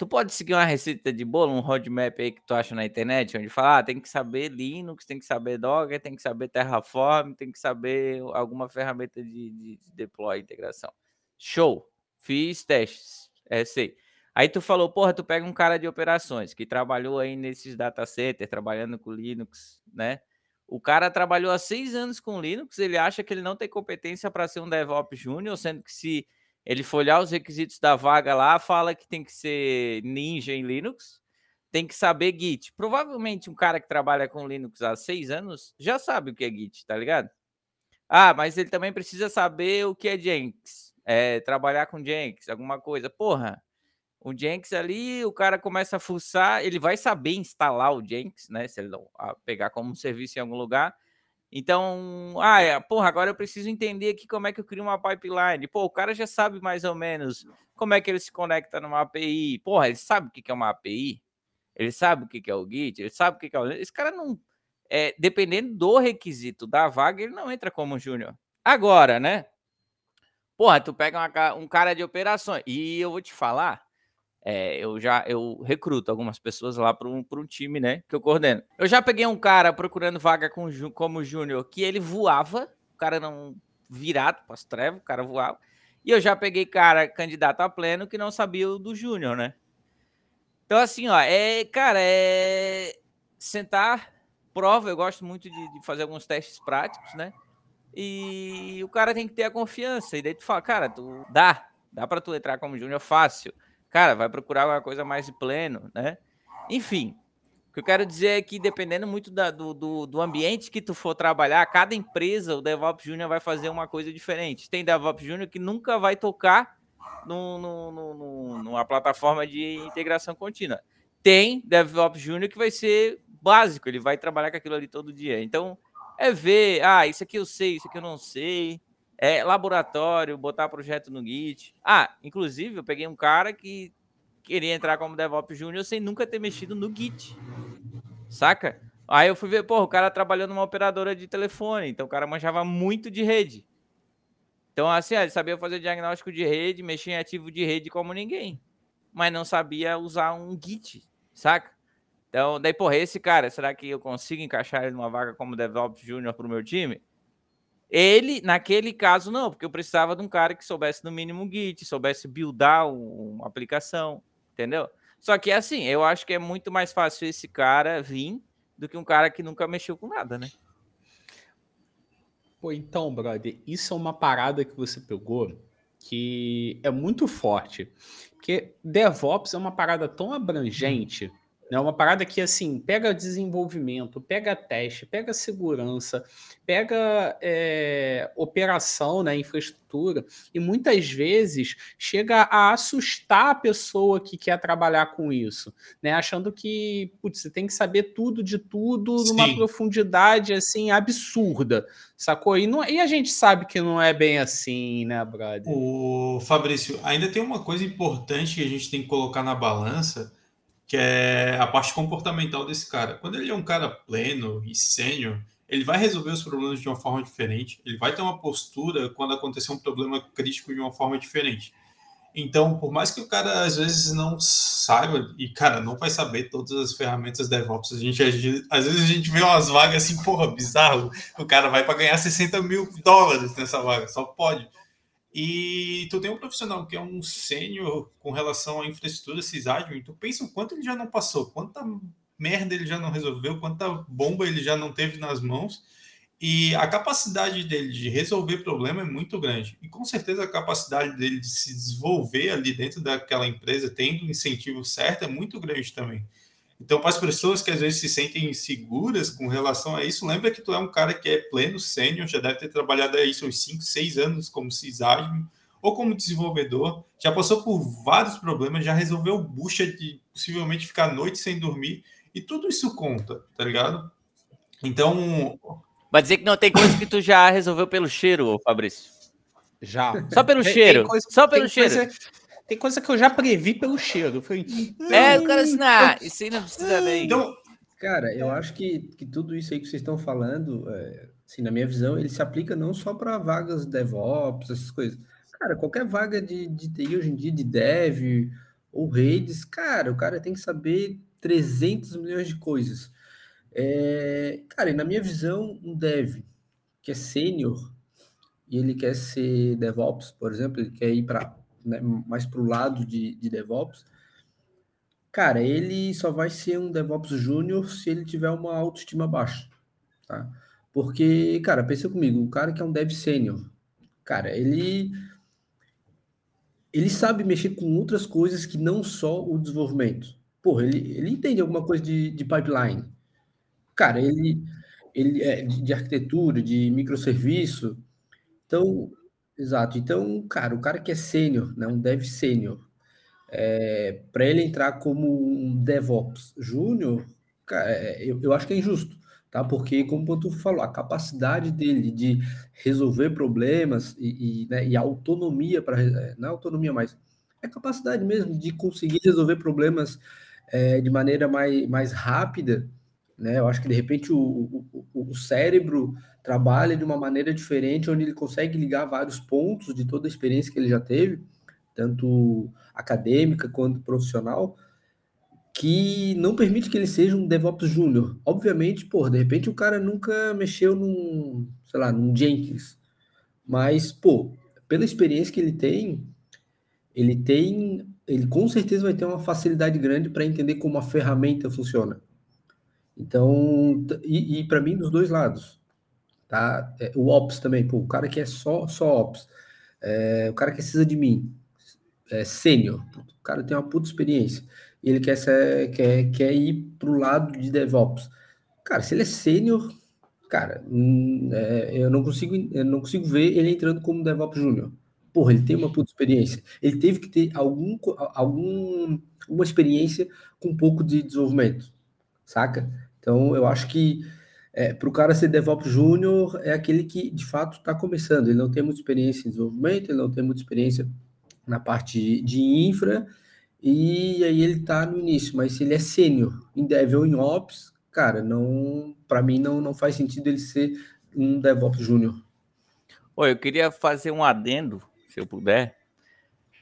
Tu pode seguir uma receita de bolo, um roadmap aí que tu acha na internet, onde fala, ah, tem que saber Linux, tem que saber Docker, tem que saber Terraform, tem que saber alguma ferramenta de, de, de deploy, integração. Show! Fiz testes, é sei. Aí tu falou, porra, tu pega um cara de operações que trabalhou aí nesses data centers, trabalhando com Linux, né? O cara trabalhou há seis anos com Linux, ele acha que ele não tem competência para ser um DevOps Júnior, sendo que se ele foi olhar os requisitos da vaga lá, fala que tem que ser ninja em Linux, tem que saber Git. Provavelmente um cara que trabalha com Linux há seis anos já sabe o que é Git, tá ligado? Ah, mas ele também precisa saber o que é Jenkins, é, trabalhar com Jenkins, alguma coisa. Porra, o Jenkins ali, o cara começa a fuçar, ele vai saber instalar o Jenkins, né? Se ele não pegar como serviço em algum lugar, então, ah, é, porra, agora eu preciso entender aqui como é que eu crio uma pipeline. Pô, o cara já sabe mais ou menos como é que ele se conecta numa API. Porra, ele sabe o que é uma API? Ele sabe o que é o Git? Ele sabe o que é o. Esse cara não. É, dependendo do requisito da vaga, ele não entra como júnior. Agora, né? Porra, tu pega uma, um cara de operações. E eu vou te falar, é, eu já eu recruto algumas pessoas lá para um, um time, né? Que eu coordeno. Eu já peguei um cara procurando vaga com, como júnior que ele voava, o cara não virado para as trevas, o cara voava. E eu já peguei cara candidato a pleno que não sabia o do júnior, né? Então, assim, ó, é, cara, é sentar, prova. Eu gosto muito de, de fazer alguns testes práticos, né? E o cara tem que ter a confiança. E daí tu fala, cara, tu dá, dá para tu entrar como júnior fácil cara, vai procurar uma coisa mais de pleno, né? Enfim, o que eu quero dizer é que dependendo muito da, do, do, do, ambiente que tu for trabalhar, cada empresa, o DevOps Júnior vai fazer uma coisa diferente. Tem DevOps Júnior que nunca vai tocar no, no, no, numa plataforma de integração contínua. Tem DevOps Júnior que vai ser básico, ele vai trabalhar com aquilo ali todo dia. Então, é ver, ah, isso aqui eu sei, isso aqui eu não sei, é, laboratório, botar projeto no Git. Ah, inclusive, eu peguei um cara que queria entrar como DevOps Júnior sem nunca ter mexido no Git. Saca? Aí eu fui ver, pô, o cara trabalhou numa operadora de telefone, então o cara manjava muito de rede. Então, assim, ele sabia fazer diagnóstico de rede, mexer em ativo de rede como ninguém. Mas não sabia usar um Git, saca? Então, daí, porra, esse cara, será que eu consigo encaixar ele numa vaga como DevOps Júnior pro meu time? Ele, naquele caso, não, porque eu precisava de um cara que soubesse no mínimo Git, soubesse buildar uma aplicação, entendeu? Só que assim, eu acho que é muito mais fácil esse cara vir do que um cara que nunca mexeu com nada, né? Pô, então, brother, isso é uma parada que você pegou que é muito forte. Porque DevOps é uma parada tão abrangente é uma parada que, assim, pega desenvolvimento, pega teste, pega segurança, pega é, operação, né, infraestrutura, e muitas vezes chega a assustar a pessoa que quer trabalhar com isso, né, achando que, putz, você tem que saber tudo de tudo Sim. numa profundidade, assim, absurda, sacou? E, não, e a gente sabe que não é bem assim, né, brother? O Fabrício, ainda tem uma coisa importante que a gente tem que colocar na balança, que é a parte comportamental desse cara. Quando ele é um cara pleno e sênior, ele vai resolver os problemas de uma forma diferente, ele vai ter uma postura quando acontecer um problema crítico de uma forma diferente. Então, por mais que o cara às vezes não saiba, e cara, não vai saber todas as ferramentas DevOps, a gente às vezes a gente vê umas vagas assim, porra, bizarro, o cara vai para ganhar 60 mil dólares nessa vaga, só pode. E tu tem um profissional que é um sênior com relação à infraestrutura sysadmin, tu pensa o quanto ele já não passou, quanta merda ele já não resolveu, quanta bomba ele já não teve nas mãos. E a capacidade dele de resolver problema é muito grande. E com certeza a capacidade dele de se desenvolver ali dentro daquela empresa, tendo o incentivo certo, é muito grande também. Então, para as pessoas que às vezes se sentem inseguras com relação a isso, lembra que tu é um cara que é pleno sênior, já deve ter trabalhado aí seus 5, 6 anos como sysadmin ou como desenvolvedor, já passou por vários problemas, já resolveu bucha de possivelmente ficar noite sem dormir, e tudo isso conta, tá ligado? Então. Vai dizer que não tem coisa que tu já resolveu pelo cheiro, Fabrício. Já. Só pelo tem, cheiro. Tem coisa, só pelo cheiro. Coisa, tem coisa que eu já previ pelo cheiro. Falei, é, o cara assim, ah, isso aí não precisa nem. Então, cara, eu acho que, que tudo isso aí que vocês estão falando, é, assim, na minha visão, ele se aplica não só para vagas DevOps, essas coisas. Cara, qualquer vaga de, de TI hoje em dia, de dev ou redes, cara, o cara tem que saber 300 milhões de coisas. É, cara, e na minha visão, um dev que é sênior e ele quer ser DevOps, por exemplo, ele quer ir para né, mais para o lado de, de DevOps, cara, ele só vai ser um DevOps júnior se ele tiver uma autoestima baixa, tá? Porque, cara, pensa comigo, o cara que é um dev sênior, cara, ele ele sabe mexer com outras coisas que não só o desenvolvimento. Porra, ele, ele entende alguma coisa de, de pipeline. Cara, ele, ele é de, de arquitetura, de microserviço. Então, Exato. Então, cara, o cara que é sênior, né, um dev sênior, é, para ele entrar como um DevOps júnior, é, eu, eu acho que é injusto, tá? Porque, como Ponto falou, a capacidade dele de resolver problemas e, e, né, e autonomia para é, não é autonomia mais, é capacidade mesmo de conseguir resolver problemas é, de maneira mais, mais rápida, né? Eu acho que de repente o, o, o cérebro trabalha de uma maneira diferente, onde ele consegue ligar vários pontos de toda a experiência que ele já teve, tanto acadêmica quanto profissional, que não permite que ele seja um DevOps júnior. Obviamente, pô, de repente o cara nunca mexeu num, sei lá, num Jenkins, mas, pô, pela experiência que ele tem, ele tem, ele com certeza vai ter uma facilidade grande para entender como a ferramenta funciona. Então, e, e para mim, dos dois lados, tá? É, o Ops também, pô, o cara que é só, só Ops, é, o cara que precisa de mim, é sênior, o cara tem uma puta experiência, e ele quer, ser, quer, quer ir pro lado de DevOps. Cara, se ele é sênior, cara, hum, é, eu não consigo, eu não consigo ver ele entrando como DevOps Júnior. Porra, ele tem uma puta experiência. Ele teve que ter algum, algum, uma experiência com um pouco de desenvolvimento, saca? Então, eu acho que é, para o cara ser DevOps Júnior, é aquele que de fato está começando. Ele não tem muita experiência em desenvolvimento, ele não tem muita experiência na parte de infra, e aí ele está no início. Mas se ele é sênior em Dev ou em Ops, cara, não, para mim não, não faz sentido ele ser um DevOps Júnior. Oi, eu queria fazer um adendo, se eu puder,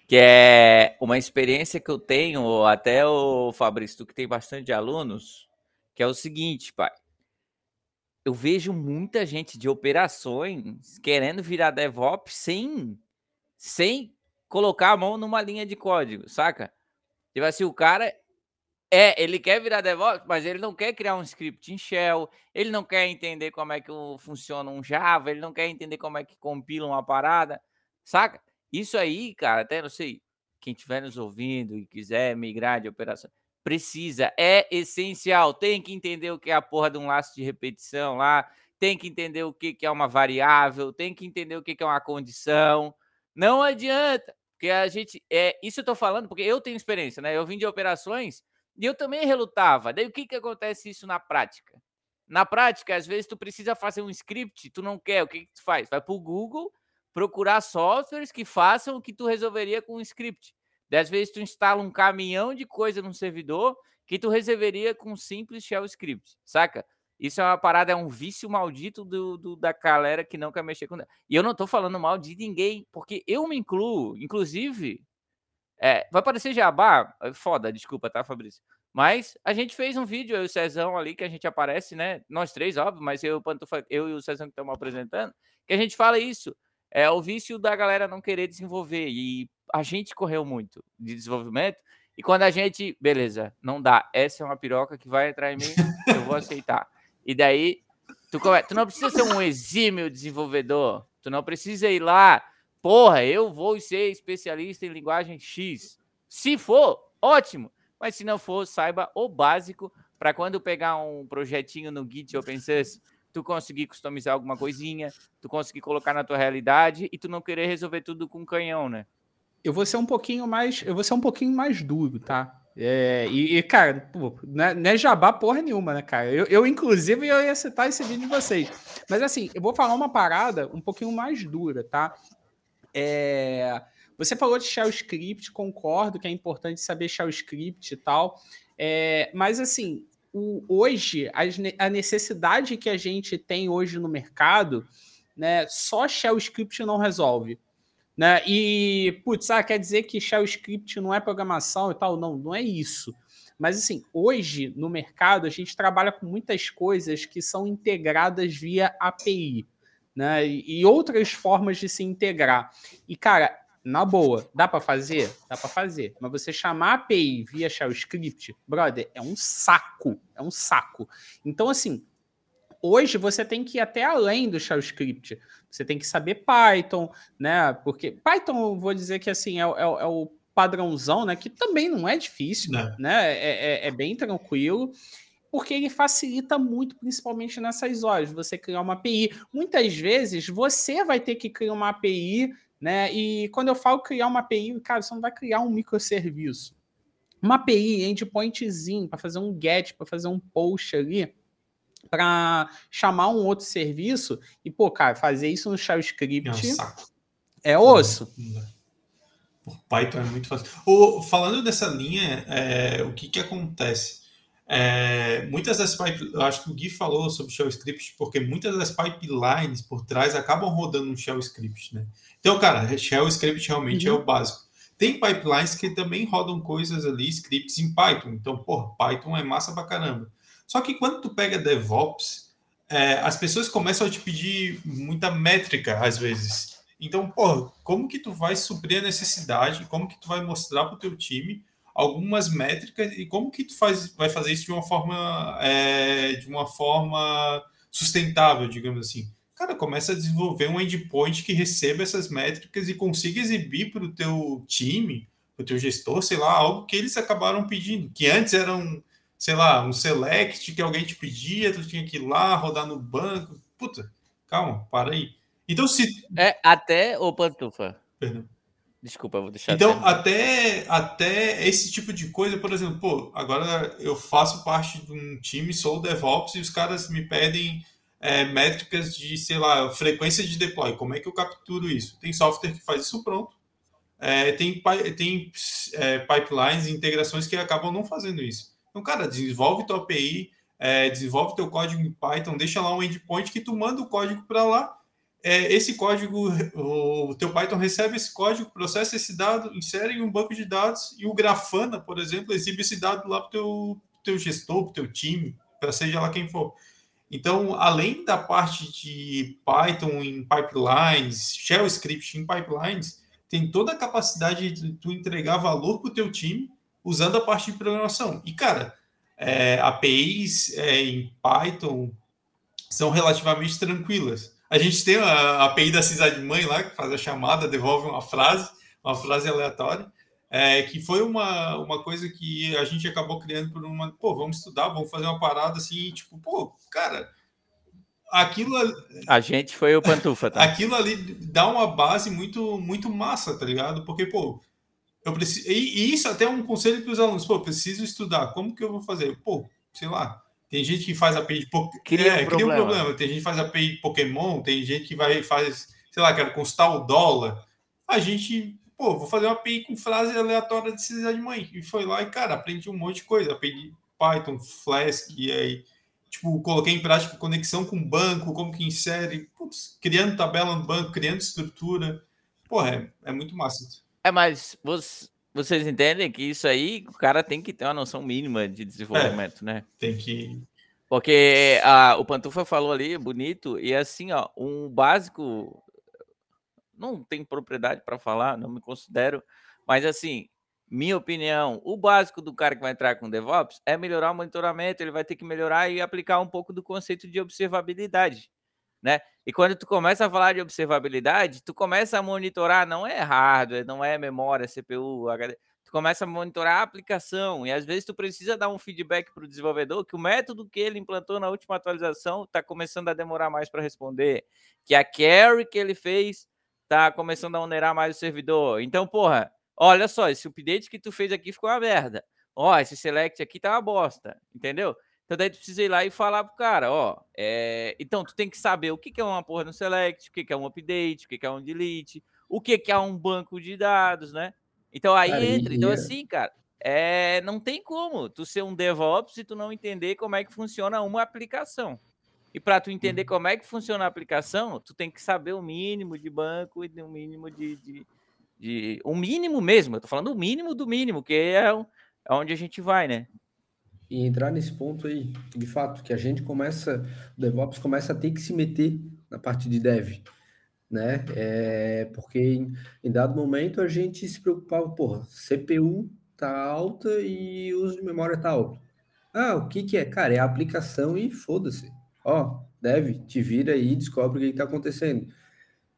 que é uma experiência que eu tenho, até o Fabrício, que tem bastante alunos, que é o seguinte, pai eu vejo muita gente de operações querendo virar DevOps sem, sem colocar a mão numa linha de código, saca? Tipo assim, o cara é, ele quer virar DevOps, mas ele não quer criar um script em Shell, ele não quer entender como é que funciona um Java, ele não quer entender como é que compila uma parada, saca? Isso aí, cara, até não sei, quem estiver nos ouvindo e quiser migrar de operação, precisa, é essencial. Tem que entender o que é a porra de um laço de repetição lá, tem que entender o que é uma variável, tem que entender o que é uma condição. Não adianta, porque a gente. É, isso eu tô falando porque eu tenho experiência, né? Eu vim de operações e eu também relutava. Daí o que, que acontece isso na prática? Na prática, às vezes tu precisa fazer um script, tu não quer, o que, que tu faz? Vai para o Google procurar softwares que façam o que tu resolveria com um script. Às vezes tu instala um caminhão de coisa no servidor que tu resolveria com um simples shell script, saca? Isso é uma parada, é um vício maldito do, do, da galera que não quer mexer com. E eu não tô falando mal de ninguém, porque eu me incluo, inclusive. É, vai parecer jabá, é foda, desculpa, tá, Fabrício? Mas a gente fez um vídeo, eu e o Cezão ali, que a gente aparece, né? Nós três, óbvio, mas eu, eu e o Cezão que estamos apresentando, que a gente fala isso. É o vício da galera não querer desenvolver. E a gente correu muito de desenvolvimento. E quando a gente, beleza, não dá, essa é uma piroca que vai entrar em mim, eu vou aceitar. E daí, tu, tu não precisa ser um exímio desenvolvedor, tu não precisa ir lá, porra, eu vou ser especialista em linguagem X. Se for, ótimo, mas se não for, saiba o básico para quando pegar um projetinho no Git OpenSUSE, tu conseguir customizar alguma coisinha, tu conseguir colocar na tua realidade e tu não querer resolver tudo com canhão, né? eu vou ser um pouquinho mais, eu vou ser um pouquinho mais duro, tá? É, e, e, cara, pô, não, é, não é jabá porra nenhuma, né, cara? Eu, eu, inclusive, eu ia citar esse vídeo de vocês. Mas, assim, eu vou falar uma parada um pouquinho mais dura, tá? É, você falou de shell script, concordo que é importante saber shell script e tal. É, mas, assim, o, hoje, a necessidade que a gente tem hoje no mercado, né, só shell script não resolve. Né? E, putz, ah, quer dizer que shell script não é programação e tal? Não, não é isso. Mas, assim, hoje no mercado a gente trabalha com muitas coisas que são integradas via API, né? E outras formas de se integrar. E, cara, na boa, dá para fazer? Dá para fazer. Mas você chamar API via shell script, brother, é um saco. É um saco. Então, assim, hoje você tem que ir até além do shell script. Você tem que saber Python, né? Porque Python, vou dizer que assim é, é, é o padrãozão, né? Que também não é difícil, não. né? É, é, é, bem tranquilo, porque ele facilita muito, principalmente nessas horas. Você criar uma API. Muitas vezes você vai ter que criar uma API, né? E quando eu falo criar uma API, cara, você não vai criar um microserviço. Uma API, endpointzinho, para fazer um get, para fazer um post ali para chamar um outro serviço e, pô, cara, fazer isso no shell script é, é osso. Por Python é muito fácil. O, falando dessa linha, é, o que, que acontece? É, muitas das pipelines, eu acho que o Gui falou sobre shell script, porque muitas das pipelines por trás acabam rodando no shell script, né? Então, cara, shell script realmente uhum. é o básico. Tem pipelines que também rodam coisas ali, scripts em Python. Então, porra, Python é massa pra caramba. Só que quando tu pega DevOps, é, as pessoas começam a te pedir muita métrica às vezes. Então, pô, como que tu vai suprir a necessidade? Como que tu vai mostrar para o teu time algumas métricas e como que tu faz, vai fazer isso de uma forma é, de uma forma sustentável, digamos assim? Cara, começa a desenvolver um endpoint que receba essas métricas e consiga exibir para o teu time, para o teu gestor, sei lá, algo que eles acabaram pedindo, que antes eram sei lá, um select que alguém te pedia, tu tinha que ir lá, rodar no banco. Puta, calma, para aí. Então, se. É, até, ô Pantufa. Perdão. Desculpa, vou deixar. Então, até, até esse tipo de coisa, por exemplo, pô, agora eu faço parte de um time, sou DevOps, e os caras me pedem é, métricas de, sei lá, frequência de deploy. Como é que eu capturo isso? Tem software que faz isso pronto. É, tem tem é, pipelines integrações que acabam não fazendo isso. Então, cara, desenvolve tua API, é, desenvolve teu código em Python, deixa lá um endpoint que tu manda o código para lá. É, esse código, o teu Python recebe esse código, processa esse dado, insere em um banco de dados e o Grafana, por exemplo, exibe esse dado lá para o teu, teu gestor, para o teu time, para seja lá quem for. Então, além da parte de Python em pipelines, Shell Script em pipelines, tem toda a capacidade de tu entregar valor para o teu time usando a parte de programação. E, cara, é, APIs é, em Python são relativamente tranquilas. A gente tem a API da cidade mãe lá, que faz a chamada, devolve uma frase, uma frase aleatória, é, que foi uma, uma coisa que a gente acabou criando por uma, pô, vamos estudar, vamos fazer uma parada assim, tipo, pô, cara, aquilo a gente foi o pantufa, tá? Aquilo ali dá uma base muito muito massa, tá ligado? Porque, pô, eu preciso e, isso até é um conselho para os alunos, pô, preciso estudar, como que eu vou fazer? Pô, sei lá, tem gente que faz API de Pokémon. Cria, é, um cria um problema. Tem gente que faz API de Pokémon, tem gente que vai faz, sei lá, quero constar o dólar. A gente pô, vou fazer uma API com frase aleatória de cidade mãe. E foi lá e, cara, aprendi um monte de coisa. Aprendi Python, Flask, e aí, tipo, coloquei em prática conexão com banco, como que insere, putz, criando tabela no banco, criando estrutura. Porra, é, é muito massa. É, mas você, vocês entendem que isso aí, o cara tem que ter uma noção mínima de desenvolvimento, é, né? Tem que. Porque a, o Pantufa falou ali, bonito, e assim, ó, um básico não tenho propriedade para falar, não me considero, mas assim, minha opinião, o básico do cara que vai entrar com DevOps é melhorar o monitoramento, ele vai ter que melhorar e aplicar um pouco do conceito de observabilidade, né? E quando tu começa a falar de observabilidade, tu começa a monitorar, não é hardware, não é memória, CPU, HD, tu começa a monitorar a aplicação e às vezes tu precisa dar um feedback para o desenvolvedor que o método que ele implantou na última atualização está começando a demorar mais para responder, que a carry que ele fez tá começando a onerar mais o servidor. Então, porra, olha só, esse update que tu fez aqui ficou uma merda. Ó, esse select aqui tá uma bosta, entendeu? Então daí tu precisa ir lá e falar pro cara, ó, é... então tu tem que saber o que, que é uma porra no select, o que, que é um update, o que, que é um delete, o que, que é um banco de dados, né? Então aí cara, entra. Então, assim, cara, é... não tem como tu ser um DevOps se tu não entender como é que funciona uma aplicação. E para tu entender uhum. como é que funciona a aplicação, tu tem que saber o mínimo de banco e o mínimo de, de, de, o mínimo mesmo. Eu tô falando o mínimo do mínimo, que é, é onde a gente vai, né? E entrar nesse ponto aí, de fato, que a gente começa, o DevOps começa a ter que se meter na parte de dev, né? É, porque em, em dado momento a gente se preocupava, porra, CPU tá alta e uso de memória tá alto. Ah, o que que é? Cara, é a aplicação e foda-se ó, deve, te vira aí e descobre o que está acontecendo.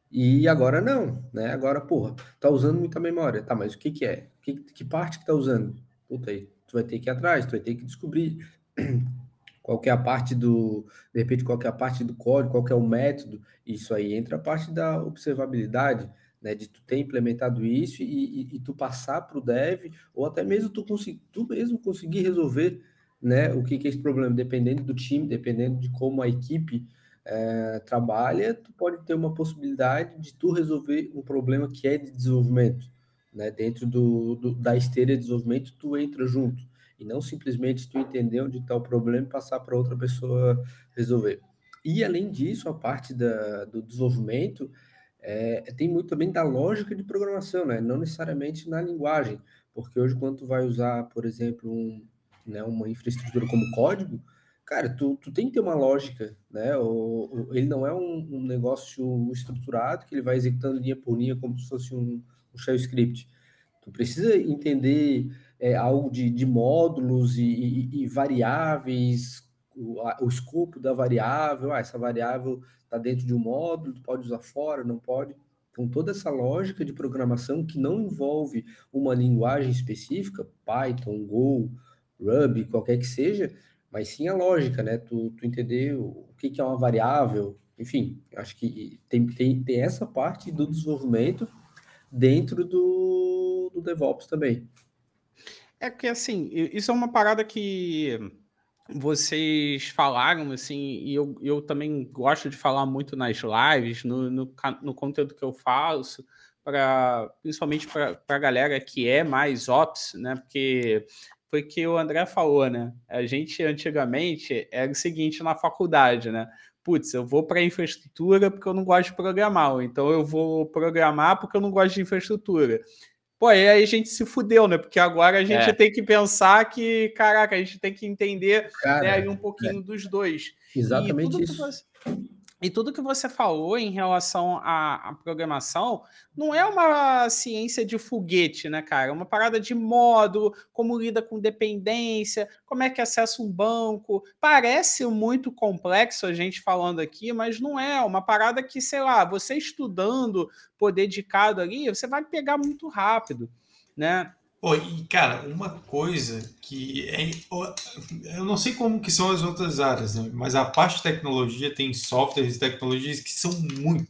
E agora não, né? Agora, porra, tá usando muita memória. Tá, mas o que que é? Que, que parte que tá usando? Puta aí, tu vai ter que ir atrás, tu vai ter que descobrir (clears throat) qual é a parte do, de repente, qual é a parte do código, qual é o método. Isso aí entra a parte da observabilidade, né? De tu ter implementado isso e, e, e tu passar para o dev, ou até mesmo tu, conseguir, tu mesmo conseguir resolver né, o que, que é esse problema, dependendo do time, dependendo de como a equipe é, trabalha, tu pode ter uma possibilidade de tu resolver um problema que é de desenvolvimento, né, dentro do, do da esteira de desenvolvimento, tu entra junto, e não simplesmente tu entender onde está o problema e passar para outra pessoa resolver. E, além disso, a parte da, do desenvolvimento é, tem muito também da lógica de programação, né? não necessariamente na linguagem, porque hoje, quando tu vai usar, por exemplo, um, né, uma infraestrutura como código, cara, tu, tu tem que ter uma lógica, né? O, ele não é um, um, negócio estruturado que ele vai executando linha por linha como se fosse um, um shell script. Tu precisa entender é, algo de, de módulos e, e, e variáveis, o, a, o, escopo da variável, ah, essa variável está dentro de um módulo, tu pode usar fora, não pode. Então, toda essa lógica de programação que não envolve uma linguagem específica, Python, Go, Ruby, qualquer que seja, mas sim a lógica, né? Tu, tu entender o que, que é uma variável, enfim, acho que tem, tem, tem essa parte do desenvolvimento dentro do, do DevOps também. É que assim, isso é uma parada que vocês falaram, assim, e eu, eu também gosto de falar muito nas lives, no, no, no conteúdo que eu faço, para principalmente para a galera que é mais ops, né? Porque foi que o André falou, né? A gente antigamente era o seguinte na faculdade, né? Putz, eu vou para a infraestrutura porque eu não gosto de programar, ou então eu vou programar porque eu não gosto de infraestrutura. Pô, aí a gente se fudeu, né? Porque agora a gente é. tem que pensar que, caraca, a gente tem que entender Cara, né, um pouquinho é. dos dois. Exatamente isso. Você, e tudo que você falou em relação à, à, programação não é uma ciência de foguete, né, cara? É uma parada de módulo, como lida com dependência, como é que acessa um banco. Parece muito complexo a gente falando aqui, mas não é. Uma parada que, sei lá, você estudando por dedicado ali, você vai pegar muito rápido, né? Oh, e, cara, uma coisa que é, eu não sei como que são as outras áreas, né? mas a parte de tecnologia tem softwares e tecnologias que são muito,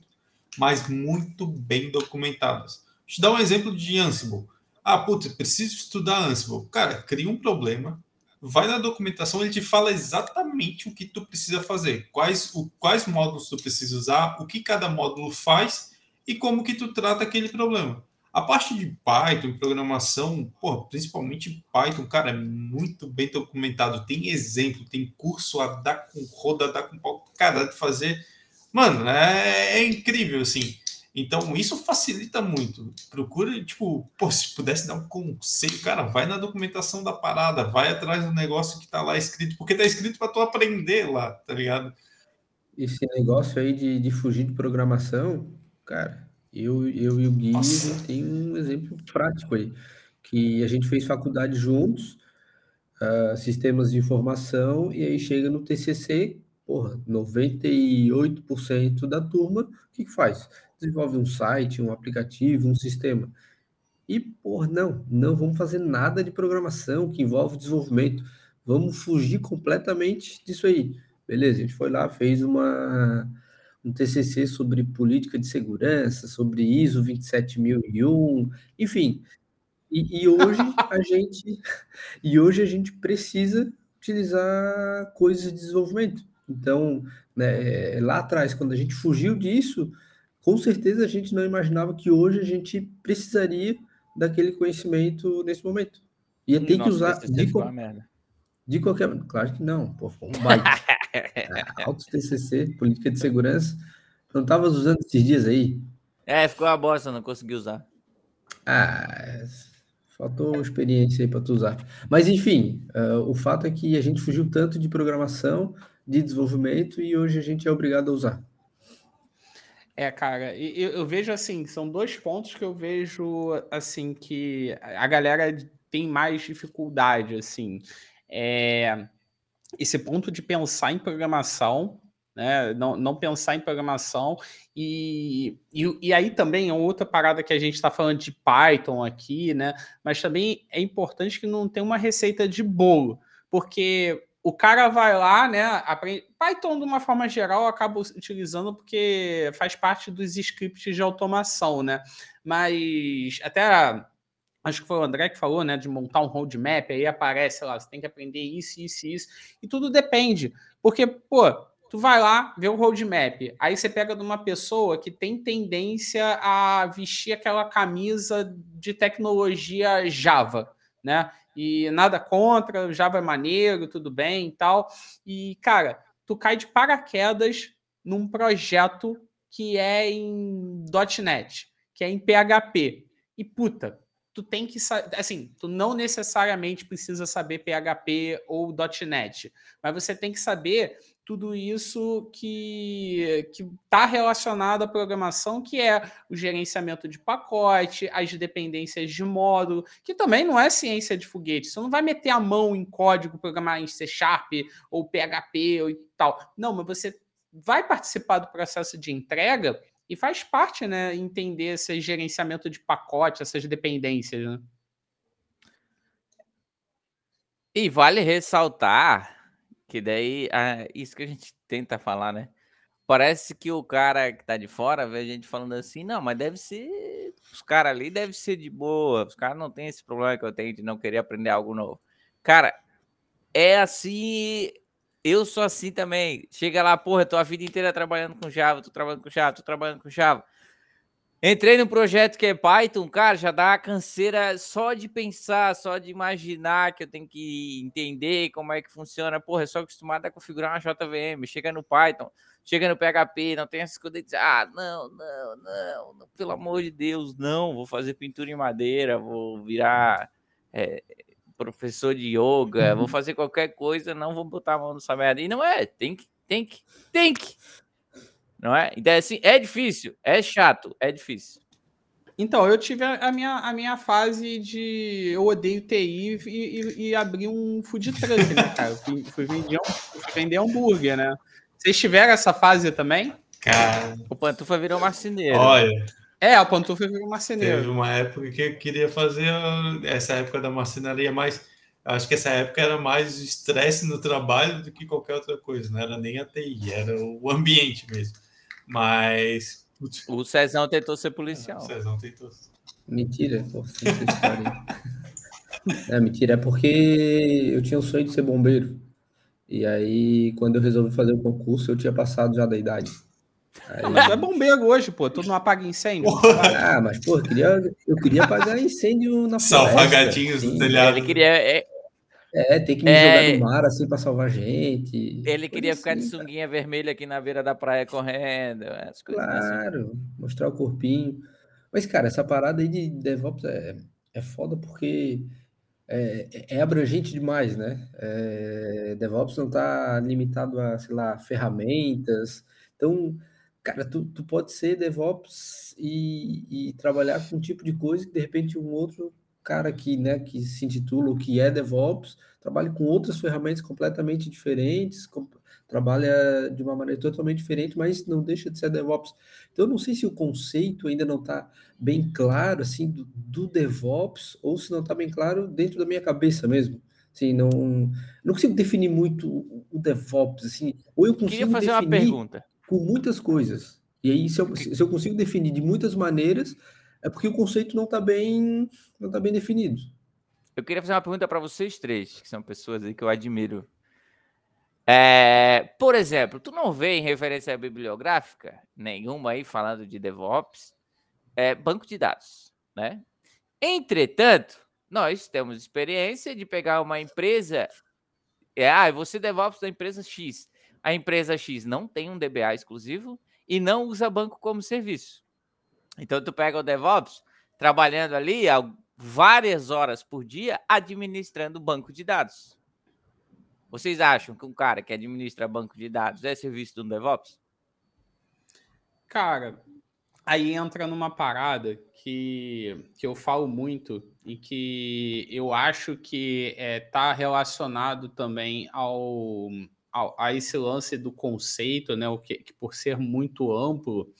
mas muito bem documentadas. Vou te dar um exemplo de Ansible. Ah, putz, preciso estudar Ansible. Cara, cria um problema, vai na documentação, ele te fala exatamente o que tu precisa fazer, quais, o, quais módulos tu precisa usar, o que cada módulo faz e como que tu trata aquele problema. A parte de Python, programação, porra, principalmente Python, cara, é muito bem documentado. Tem exemplo, tem curso a dar com roda, a dar com pau, cara, de fazer. Mano, é, é incrível, assim. Então, isso facilita muito. Procura, tipo, pô, se pudesse dar um conselho, cara, vai na documentação da parada, vai atrás do negócio que tá lá escrito, porque tá escrito para tu aprender lá, tá ligado? Esse negócio aí de, de fugir de programação, cara, eu, eu e o Gui, a gente tem um exemplo prático aí, que a gente fez faculdade juntos, uh, sistemas de informação, e aí chega no TCC, porra, 98% da turma, o que, que faz? Desenvolve um site, um aplicativo, um sistema. E, porra, não, não vamos fazer nada de programação que envolve desenvolvimento. Vamos fugir completamente disso aí. Beleza, a gente foi lá, fez uma, um TCC sobre política de segurança, sobre ISO 27001, enfim. E, e hoje a (laughs) gente e hoje a gente precisa utilizar coisas de desenvolvimento. Então, né, lá atrás, quando a gente fugiu disso, com certeza a gente não imaginava que hoje a gente precisaria daquele conhecimento nesse momento. Ia ter que usar de, de, qualquer. Claro que não, pô, um baita. Alto TCC, política de segurança. Não estava usando esses dias aí? É, ficou a bosta, não consegui usar. Ah, faltou experiência aí para tu usar. Mas enfim, uh, o fato é que a gente fugiu tanto de programação, de desenvolvimento e hoje a gente é obrigado a usar. É, cara, eu, eu vejo assim, são dois pontos que eu vejo assim que a galera tem mais dificuldade, assim. É, esse ponto de pensar em programação, né? Não, não pensar em programação e, e, e aí também é outra parada que a gente está falando de Python aqui, né? Mas também é importante que não tenha uma receita de bolo, porque o cara vai lá, né? Aprende... Python, de uma forma geral, acaba utilizando porque faz parte dos scripts de automação, né? Mas até acho que foi o André que falou, né, de montar um roadmap, aí aparece lá, você tem que aprender isso, isso, isso, e tudo depende, porque, pô, tu vai lá, vê o roadmap, aí você pega de uma pessoa que tem tendência a vestir aquela camisa de tecnologia Java, né, e nada contra, Java é maneiro, tudo bem e tal, e, cara, tu cai de paraquedas num projeto que é em .NET, que é em PHP, e puta, tu tem que assim, tu não necessariamente precisa saber PHP ou .NET, mas você tem que saber tudo isso que está relacionado à programação, que é o gerenciamento de pacote, as dependências de módulo, que também não é ciência de foguete. Você não vai meter a mão em código, programar em C Sharp ou PHP ou tal. Não, mas você vai participar do processo de entrega e faz parte, né, entender esse gerenciamento de pacote, essas dependências, né? E vale ressaltar que daí, ah, isso que a gente tenta falar, né? Parece que o cara que tá de fora vê a gente falando assim, não, mas deve ser. Os caras ali devem ser de boa, os caras não têm esse problema que eu tenho de não querer aprender algo novo. Cara, é assim eu sou assim também. Chega lá, porra, tô a vida inteira trabalhando com Java, tô trabalhando com Java, tô trabalhando com Java. Entrei num projeto que é Python, cara, já dá canseira só de pensar, só de imaginar que eu tenho que entender como é que funciona. Porra, é só acostumado a configurar uma JVM. Chega no Python, chega no PHP, não tem essas coisas de ah, não, não, não, não, pelo amor de Deus, não, vou fazer pintura em madeira, vou virar é, professor de yoga, vou uhum. fazer qualquer coisa, não vou botar a mão nessa merda. E não é, tem que, tem que, tem que. Não é? Então, assim, é difícil, é chato, é difícil. Então, eu tive a minha, a minha fase de eu odeio TI e, e, e abri um food truck, né, cara? Eu fui, fui, vender, fui vender hambúrguer, né? Vocês tiveram essa fase também? Cara. O Pantufa virou marceneiro. Olha. É, o Pantufa virou marceneiro. Teve uma época que eu queria fazer essa época da marcenaria mais. Acho que essa época era mais estresse no trabalho do que qualquer outra coisa, não era nem a TI, era o ambiente mesmo. Mas. Putz, o Cezão tentou ser policial. o Cezão tentou. Mentira, pô, essa história. é, mentira, é porque eu tinha o sonho de ser bombeiro. E aí, quando eu resolvi fazer o concurso, eu tinha passado já da idade. Aí... Não, mas é bombeiro hoje, pô. Tu não apaga incêndio. Ah, mas, pô, eu queria, eu queria apagar incêndio na floresta. Salvar gatinhos no telhado. Ele queria... É... É, tem que me é... jogar no mar assim para salvar gente. Ele queria ficar de sunguinha vermelha aqui na beira da praia correndo. Assim. claro, assim. mostrar o corpinho. Mas, cara, essa parada aí de DevOps é, é foda porque é, é abrangente demais, né? É, DevOps não está limitado a, sei lá, ferramentas. Então, cara, tu, tu pode ser DevOps e, e trabalhar com um tipo de coisa que de repente um outro cara que, né, que se intitula o que é DevOps trabalha com outras ferramentas completamente diferentes, com, trabalha de uma maneira totalmente diferente, mas não deixa de ser DevOps. Então, eu não sei se o conceito ainda não está bem claro, assim, do, do, DevOps, ou se não está bem claro dentro da minha cabeça mesmo. Assim, não, não consigo definir muito o DevOps, assim, ou eu consigo Queria fazer definir uma pergunta. Com muitas coisas. E aí, se eu, se eu consigo definir de muitas maneiras, é porque o conceito não está bem, não tá bem definido. Eu queria fazer uma pergunta para vocês três, que são pessoas aí que eu admiro. É, por exemplo, tu não vê em referência bibliográfica nenhuma aí falando de DevOps, é, banco de dados, né? Entretanto, nós temos experiência de pegar uma empresa, é, ah, você DevOps da empresa X. A empresa X não tem um DBA exclusivo e não usa banco como serviço. Então, tu pega o DevOps trabalhando ali várias horas por dia administrando banco de dados. Vocês acham que um cara que administra banco de dados é serviço um DevOps? Cara, aí entra numa parada que, que eu falo muito e que eu acho que está é, tá relacionado também ao, a esse lance do conceito, né? O que, que por ser muito amplo,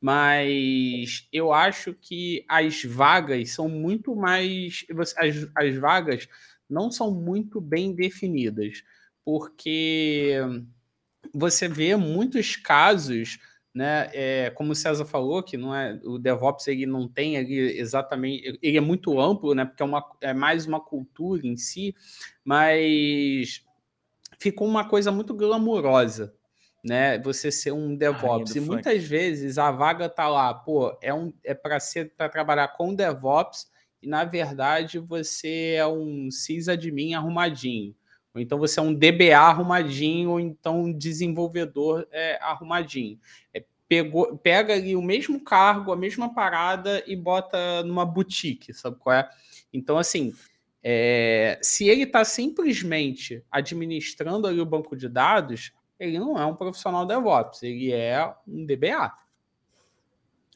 mas eu acho que as vagas são muito mais. As, as vagas não são muito bem definidas, porque você vê muitos casos, né? É, como o César falou, que não é o DevOps ele não tem exatamente, ele é muito amplo, né? Porque é, uma, é mais uma cultura em si, mas ficou uma coisa muito glamurosa, né? Você ser um DevOps. e muitas funk. vezes a vaga tá lá, pô, é um é para ser para trabalhar com DevOps e na verdade você é um sysadmin arrumadinho. Ou então você é um DBA arrumadinho, ou então um desenvolvedor é, arrumadinho. É, pegou, pega ali o mesmo cargo, a mesma parada e bota numa boutique, sabe qual é? Então, assim, é, se ele está simplesmente administrando ali o banco de dados, ele não é um profissional DevOps, ele é um DBA.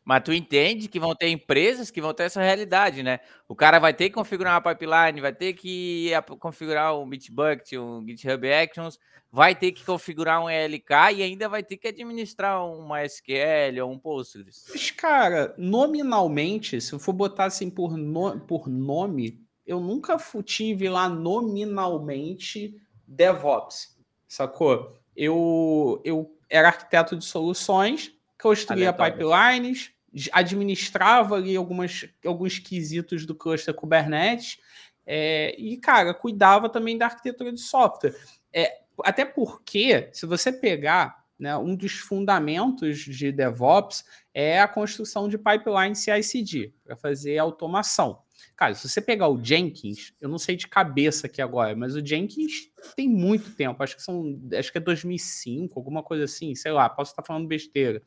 Mas tu entende que vão ter empresas que vão ter essa realidade, né? O cara vai ter que configurar uma pipeline, vai ter que configurar um Bitbucket, um GitHub Actions, vai ter que configurar um ELK e ainda vai ter que administrar um SQL ou um Postgres. Mas, cara, nominalmente, se eu for botar assim por, no, por nome, eu nunca tive lá nominalmente DevOps, sacou? eu, eu era arquiteto de soluções, construía pipelines, administrava ali algumas, alguns quesitos do cluster Kubernetes, é, e, cara, cuidava também da arquitetura de software. É, até porque, se você pegar né, um dos fundamentos de DevOps é a construção de pipeline CI/CD para fazer automação. Cara, se você pegar o Jenkins, eu não sei de cabeça aqui agora, mas o Jenkins tem muito tempo, acho que são, acho que é 2005, alguma coisa assim, sei lá, posso estar falando besteira.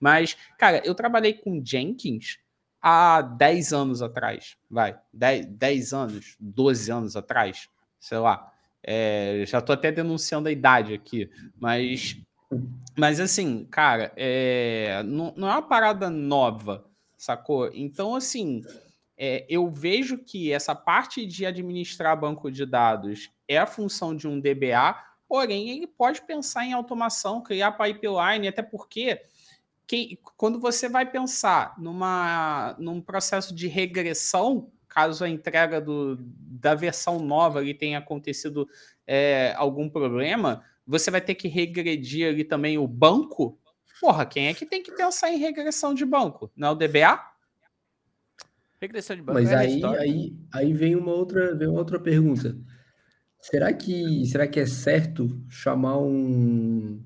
Mas, cara, eu trabalhei com Jenkins há 10 anos atrás, vai, 10, 10 anos, 12 anos atrás, sei lá. É, já estou até denunciando a idade aqui, mas Mas assim, cara, é... Não, não é uma parada nova, sacou? Então, assim, é, eu vejo que essa parte de administrar banco de dados é a função de um DBA, porém ele pode pensar em automação, criar pipeline, até porque quem, quando você vai pensar numa, num processo de regressão, caso a entrega do, da versão nova ali tenha acontecido é, algum problema, você vai ter que regredir ali também o banco. Porra, quem é que tem que pensar em regressão de banco? Não é o DBA? Regressão de banco Mas é aí, aí, aí vem uma outra, vem uma outra pergunta. Será que, será que é certo chamar um.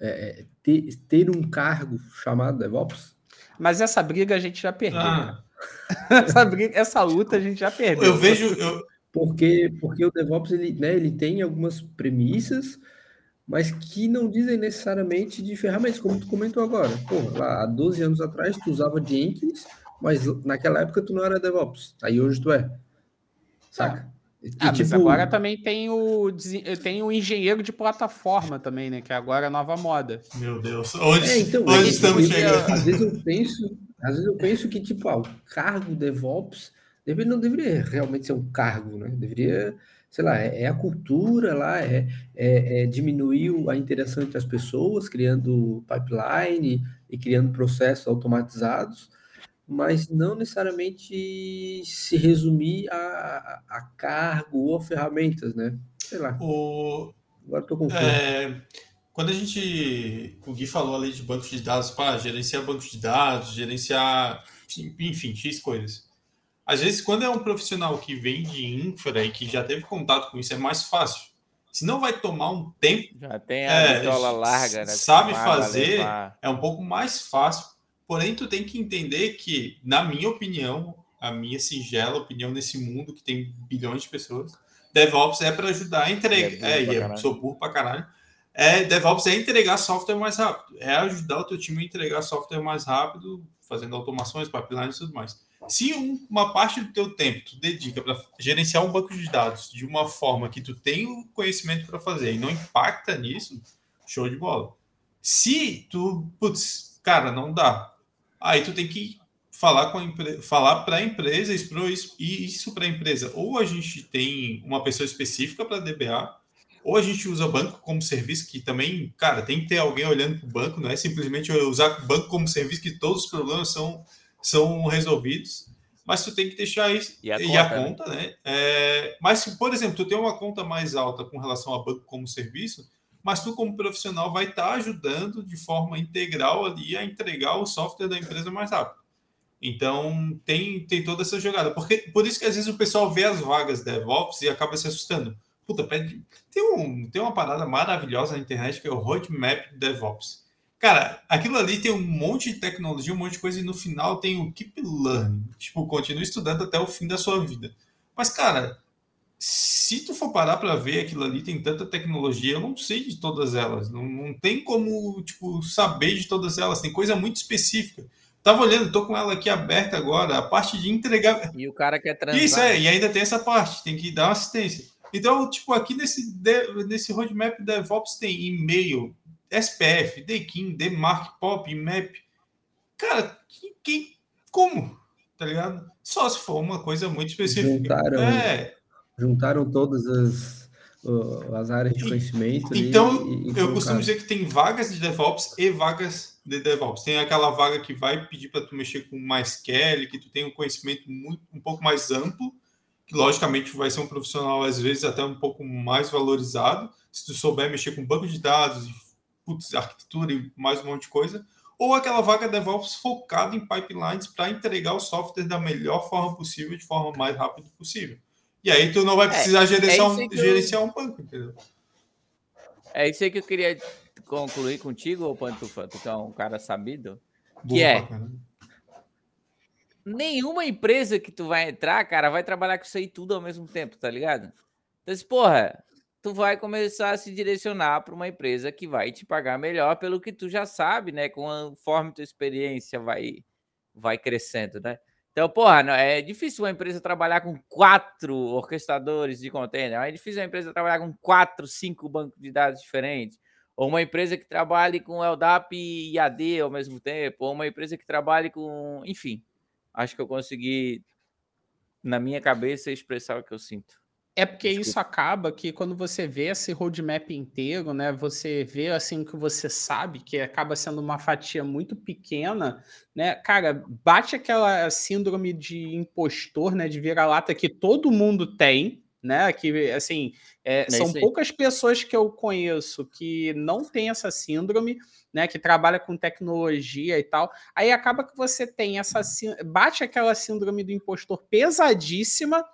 É, é ter, ter um cargo chamado DevOps? Mas essa briga a gente já perdeu. Ah. (laughs) essa, briga, essa luta a gente já perdeu. Eu vejo. Eu... Porque, porque o DevOps ele, né, ele tem algumas premissas, mas que não dizem necessariamente de ferramentas, como tu comentou agora. Pô, lá, há 12 anos atrás tu usava Jenkins mas naquela época tu não era DevOps, aí hoje tu é. Saca? E, ah, tipo... mas agora também tem o, tem o engenheiro de plataforma também, né? Que agora é a nova moda. Meu Deus. Onde, é, então, onde estamos chegando? Às vezes eu penso, às vezes eu penso que, tipo, ah, o cargo DevOps deve, não deveria realmente ser um cargo, né? Deveria, sei lá, é, é a cultura lá, é, é, é, diminuir a interação entre as pessoas, criando pipeline e criando processos automatizados mas não necessariamente se resumir a, a cargo ou a ferramentas, né? Sei lá. O... Agora estou confuso. É, quando a gente. O Gui falou ali de bancos de dados para gerenciar bancos de dados, gerenciar. Enfim, X coisas. Às vezes, quando é um profissional que vem de infra e que já teve contato com isso, é mais fácil. Se não vai tomar um tempo. Já tem a é, larga, né? Sabe fazer, é um pouco mais fácil Porém, tu tem que entender que, na minha opinião, a minha singela opinião nesse mundo que tem bilhões de pessoas, DevOps é para ajudar a entregar. É, é, é sou burro pra caralho. É, DevOps é entregar software mais rápido. É ajudar o teu time a entregar software mais rápido, fazendo automações, pipelines e tudo mais. Se um, uma parte do teu tempo tu dedica para gerenciar um banco de dados de uma forma que tu tem o conhecimento para fazer e não impacta nisso, show de bola. Se tu, putz, cara, não dá Aí tu tem que falar com a falar para a empresa e isso para a empresa. Ou a gente tem uma pessoa específica para DBA, ou a gente usa banco como serviço, que também, cara, tem que ter alguém olhando para o banco, não é simplesmente usar o banco como serviço que todos os problemas são, são resolvidos. Mas tu tem que deixar isso e a, e conta, a conta, né? né? É, mas se, por exemplo, tu tem uma conta mais alta com relação a banco como serviço, mas tu, como profissional, vai estar tá ajudando de forma integral ali a entregar o software da empresa mais rápido. Então, tem, tem toda essa jogada. Porque, por isso que às vezes o pessoal vê as vagas DevOps e acaba se assustando. Puta, pede... tem, um, tem uma parada maravilhosa na internet que é o Roadmap DevOps. Cara, aquilo ali tem um monte de tecnologia, um monte de coisa, e no final tem o Keep Learning. Tipo, continue estudando até o fim da sua vida. Mas, cara, se tu for parar para ver aquilo ali, tem tanta tecnologia, eu não sei de todas elas. Não, não tem como, tipo, saber de todas elas. Tem coisa muito específica. Tava olhando, tô com ela aqui aberta agora, a parte de entregar. E o cara quer transar. Isso é, e ainda tem essa parte, tem que dar uma assistência. Então, tipo, aqui nesse, nesse roadmap DevOps tem e-mail, SPF, DKIM, DMARC, POP, MAP. Cara, quem, como? Tá ligado? Só se for uma coisa muito específica. Juntaram. É juntaram todas as, as áreas de conhecimento. Então, e, e eu costumo dizer que tem vagas de DevOps e vagas de DevOps. Tem aquela vaga que vai pedir para tu mexer com mais MySQL, que tu tem um conhecimento muito, um pouco mais amplo, que logicamente vai ser um profissional às vezes até um pouco mais valorizado, se tu souber mexer com banco de dados, putz, arquitetura e mais um monte de coisa, ou aquela vaga DevOps focada em pipelines para entregar o software da melhor forma possível, de forma mais rápida possível. E aí tu não vai é, precisar é, gerenciar, é um, gerenciar um banco, entendeu? É isso aí que eu queria concluir contigo, Pantufa, tu é um cara sabido, que Boa, é cara. nenhuma empresa que tu vai entrar, cara, vai trabalhar com isso aí tudo ao mesmo tempo, tá ligado? Então, porra, tu vai começar a se direcionar para uma empresa que vai te pagar melhor pelo que tu já sabe, né? Conforme tua experiência vai vai crescendo, né? Então, porra, é difícil uma empresa trabalhar com quatro orquestradores de container. É difícil uma empresa trabalhar com quatro, cinco bancos de dados diferentes. ou uma empresa que trabalhe com LDAP e AD ao mesmo tempo, ou uma empresa que trabalhe com. Enfim, acho que eu consegui, na minha cabeça, expressar o que eu sinto. É porque Desculpa. isso acaba que quando você vê esse roadmap inteiro, né, você vê assim o que você sabe, que acaba sendo uma fatia muito pequena, né, cara, bate aquela síndrome de impostor, né, de vira-lata que todo mundo tem, né, que assim, é, é são poucas pessoas que eu conheço que não tem essa síndrome, né, que trabalha com tecnologia e tal. Aí acaba que você tem essa bate aquela síndrome do impostor pesadíssima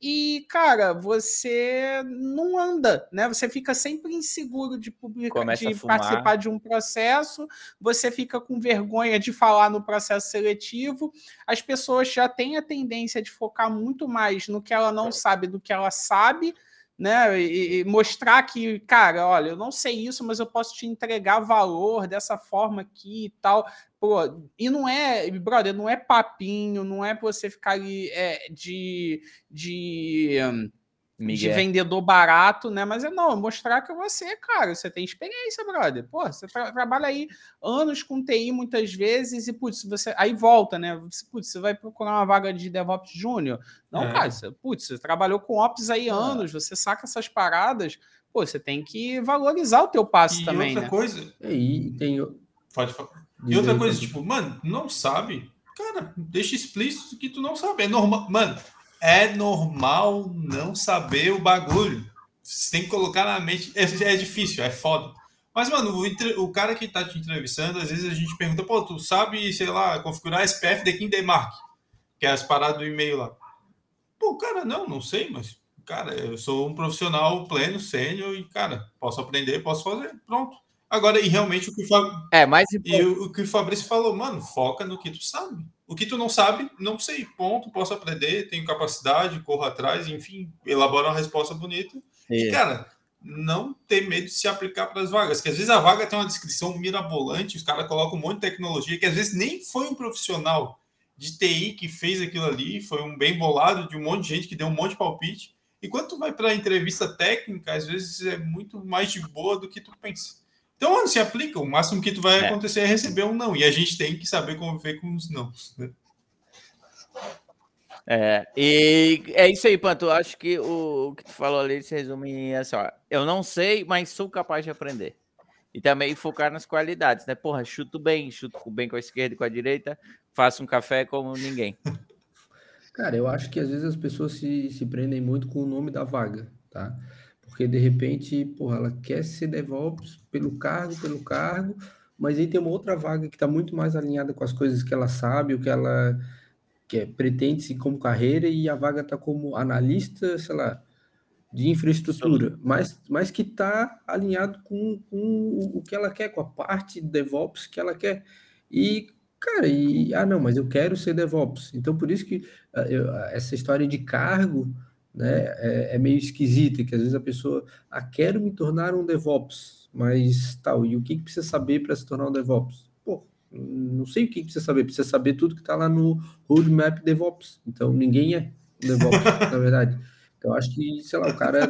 e, cara, você não anda, né? Você fica sempre inseguro de, publicar, de participar de um processo, você fica com vergonha de falar no processo seletivo. As pessoas já têm a tendência de focar muito mais no que ela não sabe do que ela sabe, né? E, e, mostrar que, cara, olha, eu não sei isso, mas eu posso te entregar valor dessa forma aqui e tal. Pô, e não é, brother, não é papinho, não é você ficar ali é, de. de de vendedor barato, né? Mas é não, é mostrar que você, cara, você tem experiência, brother. Pô, você tra trabalha aí anos com TI muitas vezes e, putz, você. Aí volta, né? Putz, você vai procurar uma vaga de DevOps Júnior. Não, é. cara, você, putz, você trabalhou com Ops aí é. anos, você saca essas paradas. Pô, você tem que valorizar o teu passo e também. Outra né? coisa. E tem. Pode falar. E outra coisa, tipo, mano, não sabe? Cara, deixa explícito que tu não sabe. É normal. Mano, é normal não saber o bagulho. Você tem que colocar na mente. É, é difícil, é foda. Mas, mano, o, o, cara que tá te entrevistando, às vezes a gente pergunta, pô, tu sabe, sei lá, configurar SPF de Kindemark, que é as paradas do e-mail lá. Pô, cara, não, não sei, mas, cara, eu sou um profissional pleno, sênior, e, cara, posso aprender, posso fazer, pronto. Agora, e realmente o que o, Fab... é, mais e o, o que o Fabrício falou, mano, foca no que tu sabe. O que tu não sabe, não sei, ponto, posso aprender, tenho capacidade, corro atrás, enfim, elabora uma resposta bonita. E, cara, não ter medo de se aplicar para as vagas, que às vezes a vaga tem uma descrição mirabolante, os caras colocam um monte de tecnologia, que às vezes nem foi um profissional de TI que fez aquilo ali, foi um bem bolado de um monte de gente que deu um monte de palpite. E quando tu vai para a entrevista técnica, às vezes é muito mais de boa do que tu pensa. Então, mano, se aplica. O máximo que tu vai é. acontecer é receber um não. E a gente tem que saber conviver com os não. Né? É, e é isso aí, Panto. Acho que o, o, que tu falou ali se resume em assim, ó, eu não sei, mas sou capaz de aprender. E também focar nas qualidades, né? Porra, chuto bem, chuto bem com a esquerda e com a direita, faço um café como ninguém. Cara, eu acho que às vezes as pessoas se, se prendem muito com o nome da vaga, tá? Porque de repente, porra, ela quer ser DevOps pelo cargo, pelo cargo, mas aí tem uma outra vaga que está muito mais alinhada com as coisas que ela sabe, o que ela quer, pretende se como carreira, e a vaga está como analista, sei lá, de infraestrutura, mas, mas que está alinhado com, com o que ela quer, com a parte de DevOps que ela quer. E, cara, e, ah, não, mas eu quero ser DevOps. Então, por isso que uh, eu, essa história de cargo né, é, é, meio esquisita, que às vezes a pessoa, ah, quero me tornar um DevOps, mas tal, e o que, que precisa saber para se tornar um DevOps? Pô, não sei o que, que precisa saber, precisa saber tudo que está lá no roadmap DevOps, então ninguém é um DevOps, (laughs) na verdade. Então acho que, sei lá, o cara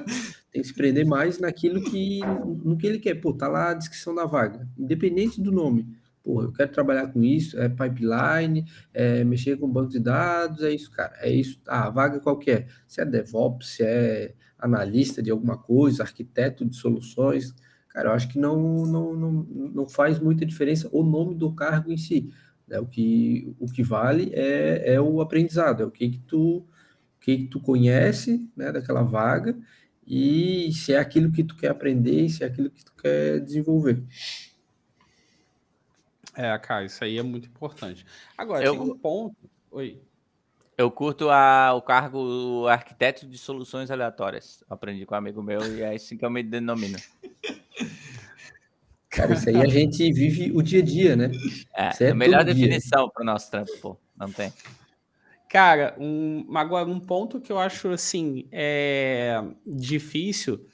tem que se prender mais naquilo que, no que ele quer, pô, tá lá a descrição da vaga, independente do nome, Porra, eu quero trabalhar com isso, é pipeline, é mexer com banco de dados, é isso, cara. É isso. Ah, vaga qualquer. Se é DevOps, se é analista de alguma coisa, arquiteto de soluções, cara, eu acho que não, não, não, não faz muita diferença o nome do cargo em si. Né? O, que, o que vale é, é o aprendizado, é o que, que tu que, que tu conhece né, daquela vaga e se é aquilo que tu quer aprender, se é aquilo que tu quer desenvolver. É, cara, isso aí é muito importante. Agora, eu, tem um ponto. Oi. Eu curto a, o cargo arquiteto de soluções aleatórias. Aprendi com um amigo meu e é assim que eu me denomino. (laughs) Cara, isso aí a gente vive o dia a dia, né? É, é a melhor definição para o nosso trampo, pô. Não tem. Cara, um, agora um ponto que eu acho assim é difícil.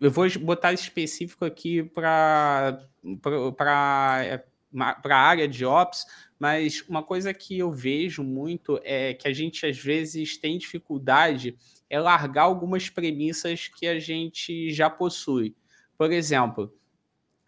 Eu vou botar específico aqui para para a área de ops, mas uma coisa que eu vejo muito é que a gente às vezes tem dificuldade é largar algumas premissas que a gente já possui. Por exemplo,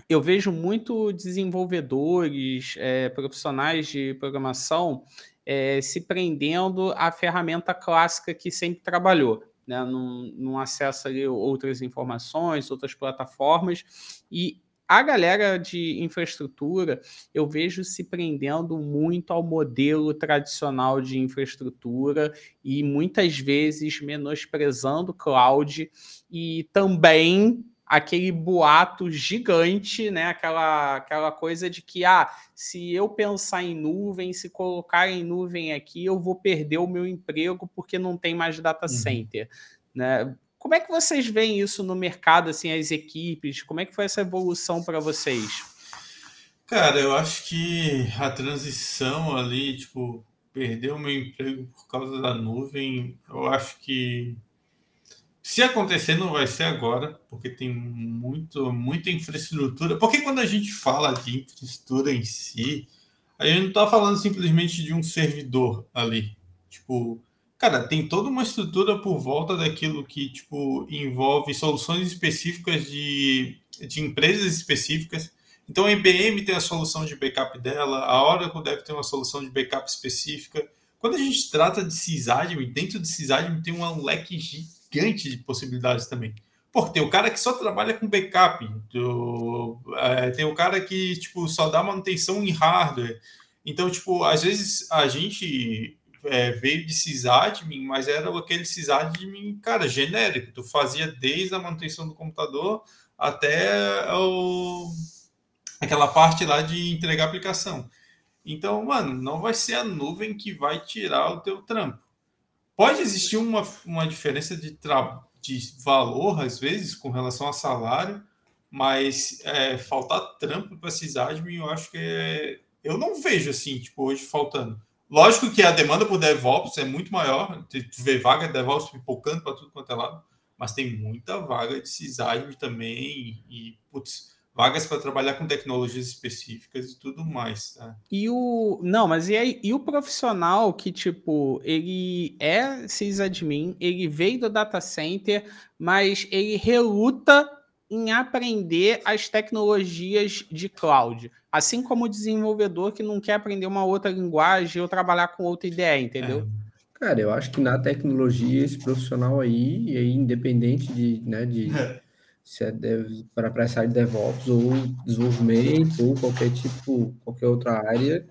eu vejo muito desenvolvedores, é, profissionais de programação é, se prendendo à ferramenta clássica que sempre trabalhou. Né, não, não acessa ali outras informações, outras plataformas, e a galera de infraestrutura, eu vejo se prendendo muito ao modelo tradicional de infraestrutura e muitas vezes menosprezando cloud e também aquele boato gigante, né? Aquela, aquela coisa de que, ah, se eu pensar em nuvem, se colocar em nuvem aqui, eu vou perder o meu emprego porque não tem mais data uhum. center, né? Como é que vocês veem isso no mercado, assim, as equipes? Como é que foi essa evolução para vocês? Cara, eu acho que a transição ali, tipo, perder o meu emprego por causa da nuvem, eu acho que se acontecer não vai ser agora, porque tem muito, muita infraestrutura. Porque quando a gente fala de infraestrutura em si, a gente não está falando simplesmente de um servidor ali. Tipo, Cara, tem toda uma estrutura por volta daquilo que, tipo, envolve soluções específicas de, de empresas específicas. Então, a IBM tem a solução de backup dela, a Oracle deve ter uma solução de backup específica. Quando a gente trata de sysadmin, dentro de sysadmin tem um leque gigante de possibilidades também. Porque tem o cara que só trabalha com backup, do, é, tem o cara que, tipo, só dá manutenção em hardware. Então, tipo, às vezes a gente é, veio de sysadmin, mas era aquele sysadmin, cara, genérico. Tu fazia desde a manutenção do computador até o, aquela parte lá de entregar aplicação. Então, mano, não vai ser a nuvem que vai tirar o teu trampo. Pode existir uma, uma diferença de, tra de valor, às vezes, com relação a salário, mas é, faltar trampo para sysadmin, eu acho que é... Eu não vejo assim, tipo, hoje faltando. Lógico que a demanda por DevOps é muito maior, tu vê vaga de DevOps pipocando para tudo quanto é lado, mas tem muita vaga de sysadmin também e, putz, vagas para trabalhar com tecnologias específicas e tudo mais. Tá? E o não, mas e, aí, e o profissional que tipo ele é sysadmin, ele veio do data center, mas ele reluta em aprender as tecnologias de cloud. Assim como o desenvolvedor que não quer aprender uma outra linguagem ou trabalhar com outra ideia, entendeu? É. Cara, eu acho que na tecnologia, esse profissional aí, e aí independente de, né, de é. se é para essa área de DevOps ou desenvolvimento ou qualquer tipo, qualquer outra área,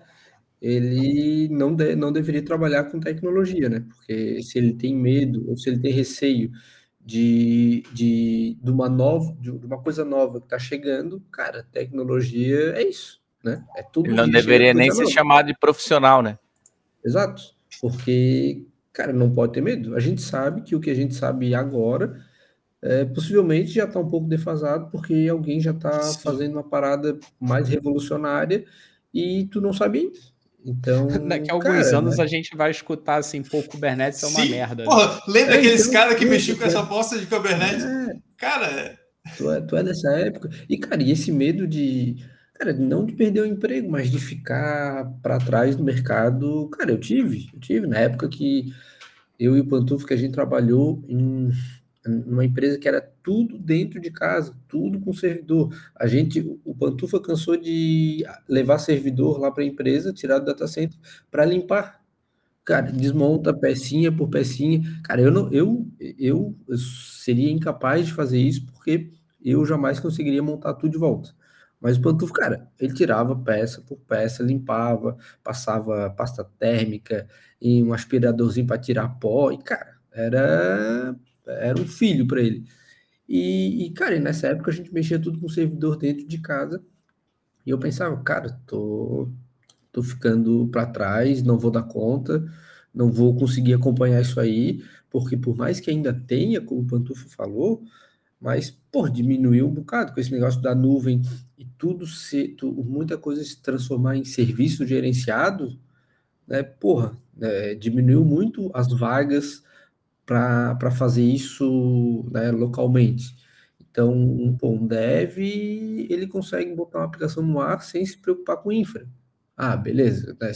ele não, de, não deveria trabalhar com tecnologia, né? Porque se ele tem medo ou se ele tem receio de, de, de uma nova, de uma coisa nova que está chegando, cara, tecnologia é isso, né? É tudo. Ele não deveria nem ser chamado de profissional, né? Exato, porque, cara, não pode ter medo. A gente sabe que o que a gente sabe agora é, possivelmente já está um pouco defasado, porque alguém já está fazendo uma parada mais revolucionária e tu não sabe ainda. Então, (laughs) daqui a alguns cara, anos né? a gente vai escutar assim, pô, Kubernetes é uma Sim. merda. Porra, lembra é, aqueles então, caras que mexiam com essa bosta de Kubernetes? É, cara, tu é, tu é dessa época. E cara, e esse medo de, cara, não de perder o emprego, mas de ficar para trás no mercado, cara, eu tive, eu tive na época que eu e o Pantufo que a gente trabalhou em numa empresa que era tudo dentro de casa, tudo com servidor. A gente, o Pantufa cansou de levar servidor lá para a empresa, tirar do data center para limpar. Cara, desmonta pecinha por pecinha. Cara, eu não, eu, eu, eu seria incapaz de fazer isso porque eu jamais conseguiria montar tudo de volta. Mas o Pantufo, cara, ele tirava peça por peça, limpava, passava pasta térmica e um aspiradorzinho para tirar pó. E, cara, era era um filho para ele. E, e, cara, nessa época a gente mexia tudo com servidor dentro de casa. E eu pensava, cara, tô, tô ficando para trás, não vou dar conta, não vou conseguir acompanhar isso aí, porque por mais que ainda tenha, como o Pantufo falou, mas, pô, diminuiu um bocado com esse negócio da nuvem e tudo se, tu, muita coisa se transformar em serviço gerenciado, né, porra, é, diminuiu muito as vagas, para fazer isso né, localmente. Então, um, um dev, ele consegue botar uma aplicação no ar sem se preocupar com infra. Ah, beleza. Né?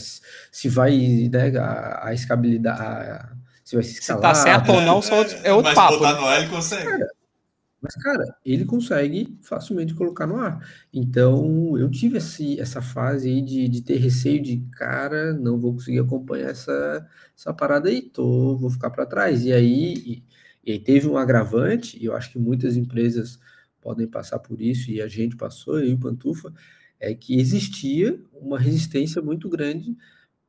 Se vai né, a, a escabilidade, a, se vai se escalar... Se tá certo ou não, só outro, é outro Mas papo. botar né? no L consegue. Cara, Mas, cara, ele consegue facilmente colocar no ar. Então, eu tive esse, essa fase aí de, de ter receio de, cara, não vou conseguir acompanhar essa, essa parada aí, tô, vou ficar para trás. E aí, e, e aí teve um agravante, e eu acho que muitas empresas podem passar por isso, e a gente passou, e o Pantufa, é que existia uma resistência muito grande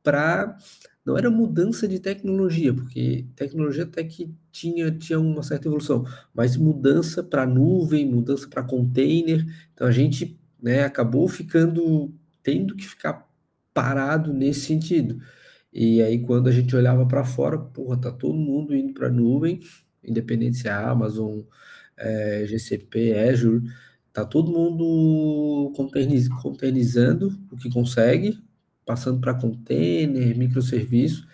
para não era mudança de tecnologia, porque tecnologia até que tinha, tinha uma certa evolução, mas mudança para nuvem, mudança para container. Então a gente né, acabou ficando, tendo que ficar parado nesse sentido. E aí quando a gente olhava para fora, porra, tá todo mundo indo para nuvem, independente se é Amazon, é, GCP, Azure, tá todo mundo containerizando o que consegue, passando para container, microserviço,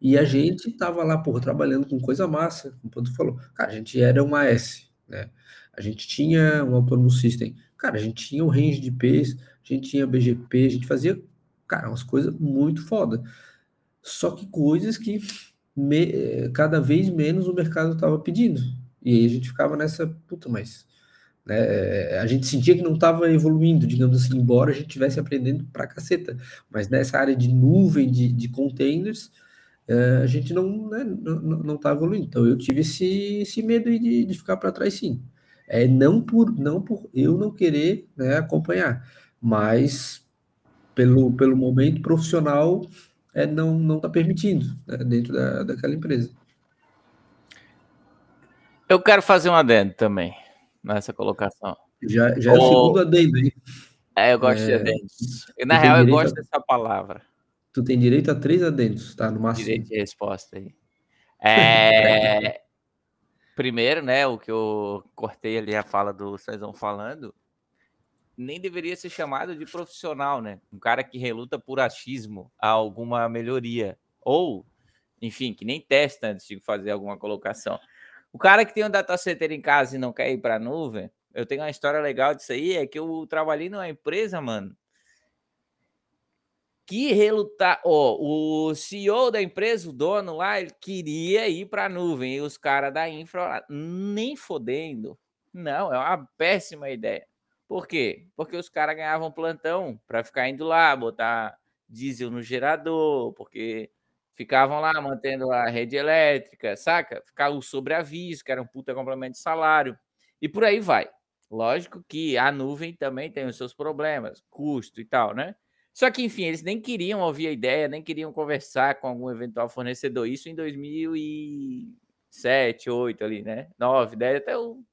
e a gente estava lá, porra, trabalhando com coisa massa, como o Panto falou. Cara, a gente era uma S, né? A gente tinha um Autonomous System. Cara, a gente tinha um range de IPs, a gente tinha BGP, a gente fazia, cara, umas coisas muito foda. Só que coisas que me, cada vez menos o mercado estava pedindo. E aí a gente ficava nessa, puta, mas né? A gente sentia que não estava evoluindo, digamos assim, embora a gente estivesse aprendendo pra caceta. Mas nessa área de nuvem, de, de containers, uh, a gente não né, não está evoluindo. Então eu tive esse, esse medo de, de ficar para trás, sim. É não por não por eu não querer né, acompanhar, mas pelo, pelo momento profissional é, não não está permitindo né, dentro da, daquela empresa. Eu quero fazer um adendo também nessa colocação. Já, já é o segundo adendo aí. É, eu gosto é, de adendos. Na real, eu gosto a... dessa palavra. Tu tem direito a três adendos, tá? No máximo. Direito de resposta aí. É... Primeiro, né, o que eu cortei ali a fala do Cezão falando, nem deveria ser chamado de profissional, né? Um cara que reluta por achismo a alguma melhoria. Ou, enfim, que nem testa antes de fazer alguma colocação. O cara que tem um data center em casa e não quer ir para a nuvem, eu tenho uma história legal disso aí, é que eu trabalhei numa empresa, mano, que relutar, oh, o CEO da empresa, o dono lá, ele queria ir para a nuvem, e os caras da infra nem fodendo. Não, é uma péssima ideia. Por quê? Porque os caras ganhavam plantão para ficar indo lá, botar diesel no gerador, porque ficavam lá mantendo a rede elétrica, saca? Ficava o sobreaviso, que era um puta complemento de salário, e por aí vai. Lógico que a nuvem também tem os seus problemas, custo e tal, né? Só que, enfim, eles nem queriam ouvir a ideia, nem queriam conversar com algum eventual fornecedor. Isso em 2007, 2008 ali, né? 9, 10, até o,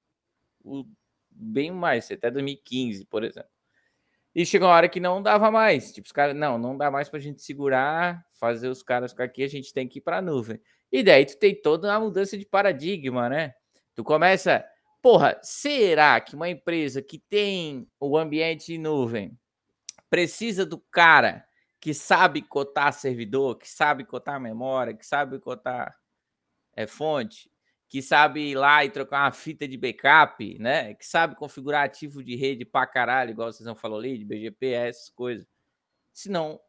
o bem mais, até 2015, por exemplo. E chegou uma hora que não dava mais. Tipo, os caras, não, não dá mais para a gente segurar, fazer os caras ficar aqui, a gente tem que ir para a nuvem. E daí tu tem toda uma mudança de paradigma, né? Tu começa, porra, será que uma empresa que tem o ambiente em nuvem precisa do cara que sabe cotar servidor, que sabe cotar memória, que sabe cotar é, fonte, que sabe ir lá e trocar uma fita de backup, né? Que sabe configurar ativo de rede pra caralho, igual vocês não falou ali, de BGP, essas coisas. Se não.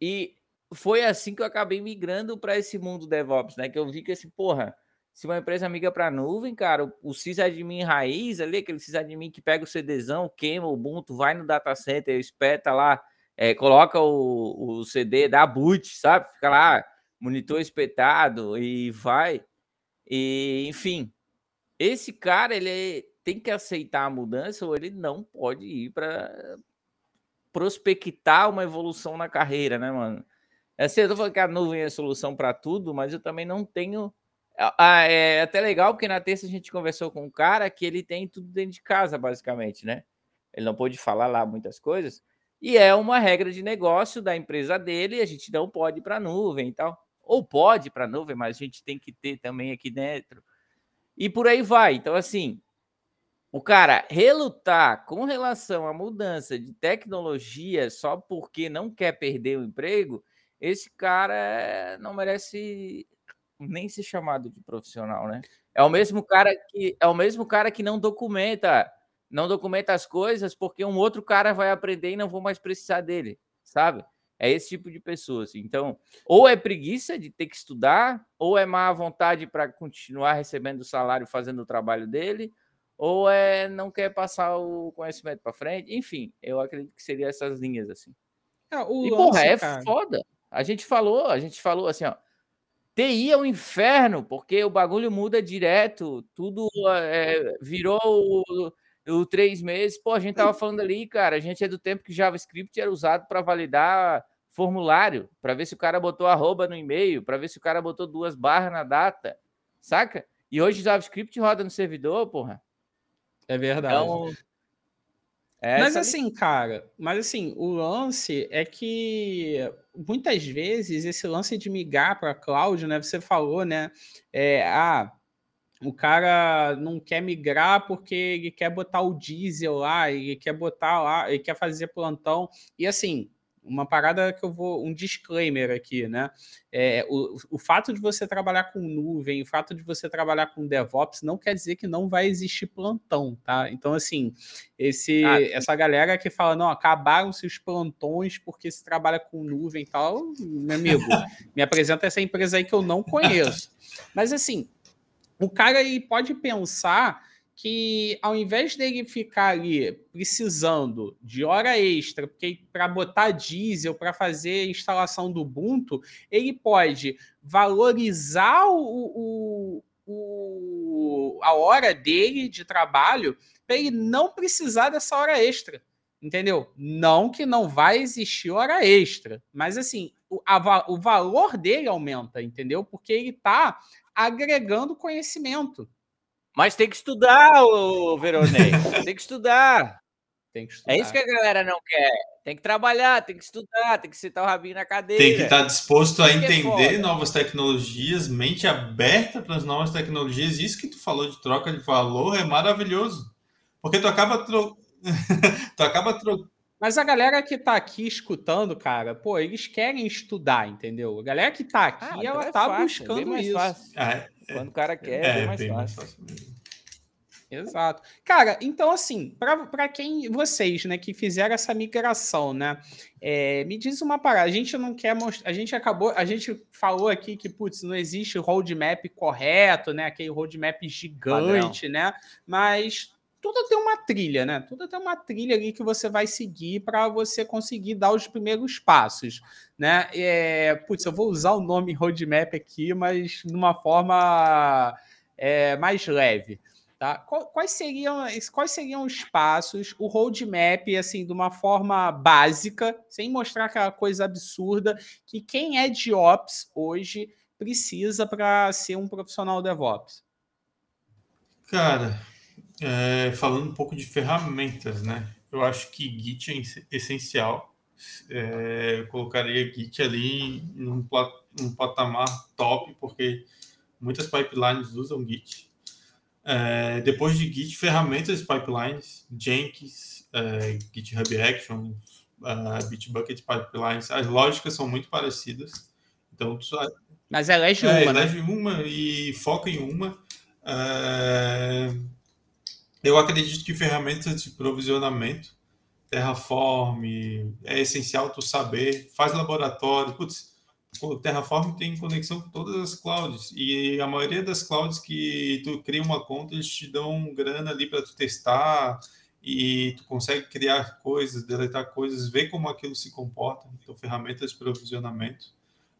E foi assim que eu acabei migrando para esse mundo DevOps, né? Que eu vi que assim, porra, se uma empresa migra para nuvem, cara, o sysadmin raiz ali, aquele sysadmin que pega o CDzão, queima o Ubuntu, vai no data center, espeta lá, é, coloca o, o CD, dá boot, sabe? Fica lá, monitor espetado e vai. E, enfim, esse cara ele tem que aceitar a mudança ou ele não pode ir para prospectar uma evolução na carreira, né, mano? É assim, eu tô falando que a nuvem é solução para tudo, mas eu também não tenho. Ah, é até legal, porque na terça a gente conversou com um cara que ele tem tudo dentro de casa, basicamente, né? Ele não pôde falar lá muitas coisas. E é uma regra de negócio da empresa dele, a gente não pode ir para a nuvem e tal ou pode para a nuvem, mas a gente tem que ter também aqui dentro. E por aí vai. Então, assim, o cara relutar com relação à mudança de tecnologia só porque não quer perder o emprego, esse cara não merece nem ser chamado de profissional, né? É o mesmo cara que é o mesmo cara que não documenta, não documenta as coisas porque um outro cara vai aprender e não vou mais precisar dele, sabe? É esse tipo de pessoa. Assim. Então, ou é preguiça de ter que estudar, ou é má vontade para continuar recebendo o salário fazendo o trabalho dele, ou é não quer passar o conhecimento para frente. Enfim, eu acredito que seria essas linhas assim. É, e porra, é cara. foda. A gente falou, a gente falou assim, ó. TI é um inferno, porque o bagulho muda direto, tudo é, virou o, o, três meses. Pô, a gente tava falando ali, cara, a gente é do tempo que JavaScript era usado para validar formulário, para ver se o cara botou arroba no e-mail, para ver se o cara botou duas barras na data, saca? E hoje JavaScript roda no servidor, porra. É verdade. Então, mas assim, cara, mas assim, o lance é que muitas vezes esse lance de migrar para cloud, né? Você falou, né? É, ah, o cara não quer migrar porque ele quer botar o diesel lá, ele quer botar lá, ele quer fazer plantão. E assim, uma parada que eu vou, um disclaimer aqui, né? É, o, o fato de você trabalhar com nuvem, o fato de você trabalhar com DevOps não quer dizer que não vai existir plantão, tá? Então, assim, esse, ah, essa galera que fala, não, acabaram-se os plantões porque se trabalha com nuvem e tal, meu amigo, (laughs) me apresenta essa empresa aí que eu não conheço. Mas, assim, o cara aí pode pensar que ao invés dele ficar ali precisando de hora extra, porque para botar diesel para fazer instalação do Ubuntu, ele pode valorizar o, o, o a hora dele de trabalho para ele não precisar dessa hora extra. Entendeu? Não que não vai existir hora extra, mas assim, o, a, o valor dele aumenta, entendeu? Porque ele está agregando conhecimento. Mas tem que estudar, o Veronei. (laughs) tem que estudar. Tem que estudar. É isso que a galera não quer. Tem que trabalhar, tem que estudar, tem que sentar o rabinho na cadeira. Tem que estar disposto a é entender é novas tecnologias, mente aberta para as novas tecnologias. Isso que tu falou de troca de valor é maravilhoso. Porque tu acaba tro... (laughs) tu acaba tro... Mas a galera que tá aqui escutando, cara, pô, eles querem estudar, entendeu? A galera que tá aqui, ah, ela então é tá fácil, buscando isso. Ah, é, Quando o cara quer, é, é mais fácil. Mais fácil Exato. Cara, então assim, para quem vocês, né, que fizeram essa migração, né, é, me diz uma parada. A gente não quer mostrar, a gente acabou, a gente falou aqui que putz, não existe roadmap correto, né, aquele roadmap gigante, Padrão. né, mas tudo tem uma trilha, né? Tudo tem uma trilha ali que você vai seguir para você conseguir dar os primeiros passos, né? É, putz, eu vou usar o nome roadmap aqui, mas numa forma é, mais leve. Tá? Quais seriam, quais seriam os passos, o roadmap, assim, de uma forma básica, sem mostrar aquela coisa absurda, que quem é de Ops hoje precisa para ser um profissional DevOps? Cara, é, falando um pouco de ferramentas, né? Eu acho que Git é essencial. É, eu colocaria Git ali num, num patamar top, porque muitas pipelines usam Git. É, depois de Git, ferramentas pipelines, Jenkins, é, GitHub Actions, uh, Bitbucket Pipelines, as lógicas são muito parecidas. Então, tu, Mas elege é, uma, né? elege né? uma e foca em uma. É, eu acredito que ferramentas de provisionamento, Terraform, é essencial tu saber, faz laboratório, putz, o Terraform tem conexão com todas as clouds e a maioria das clouds que tu cria uma conta, eles te dão grana ali para tu testar e tu consegue criar coisas, deletar coisas, ver como aquilo se comporta. Então, ferramentas de provisionamento.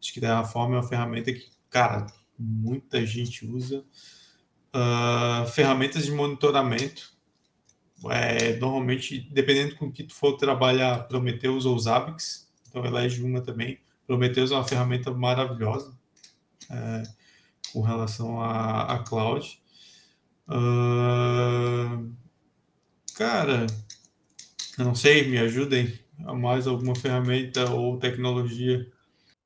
Acho que Terraform é uma ferramenta que, cara, muita gente usa. Uh, ferramentas de monitoramento. É, normalmente, dependendo com que tu for trabalhar, Prometheus ou Zabbix, então elege uma também. Prometheus é uma ferramenta maravilhosa é, com relação a, a cloud. Uh, cara, eu não sei, me ajudem a mais alguma ferramenta ou tecnologia.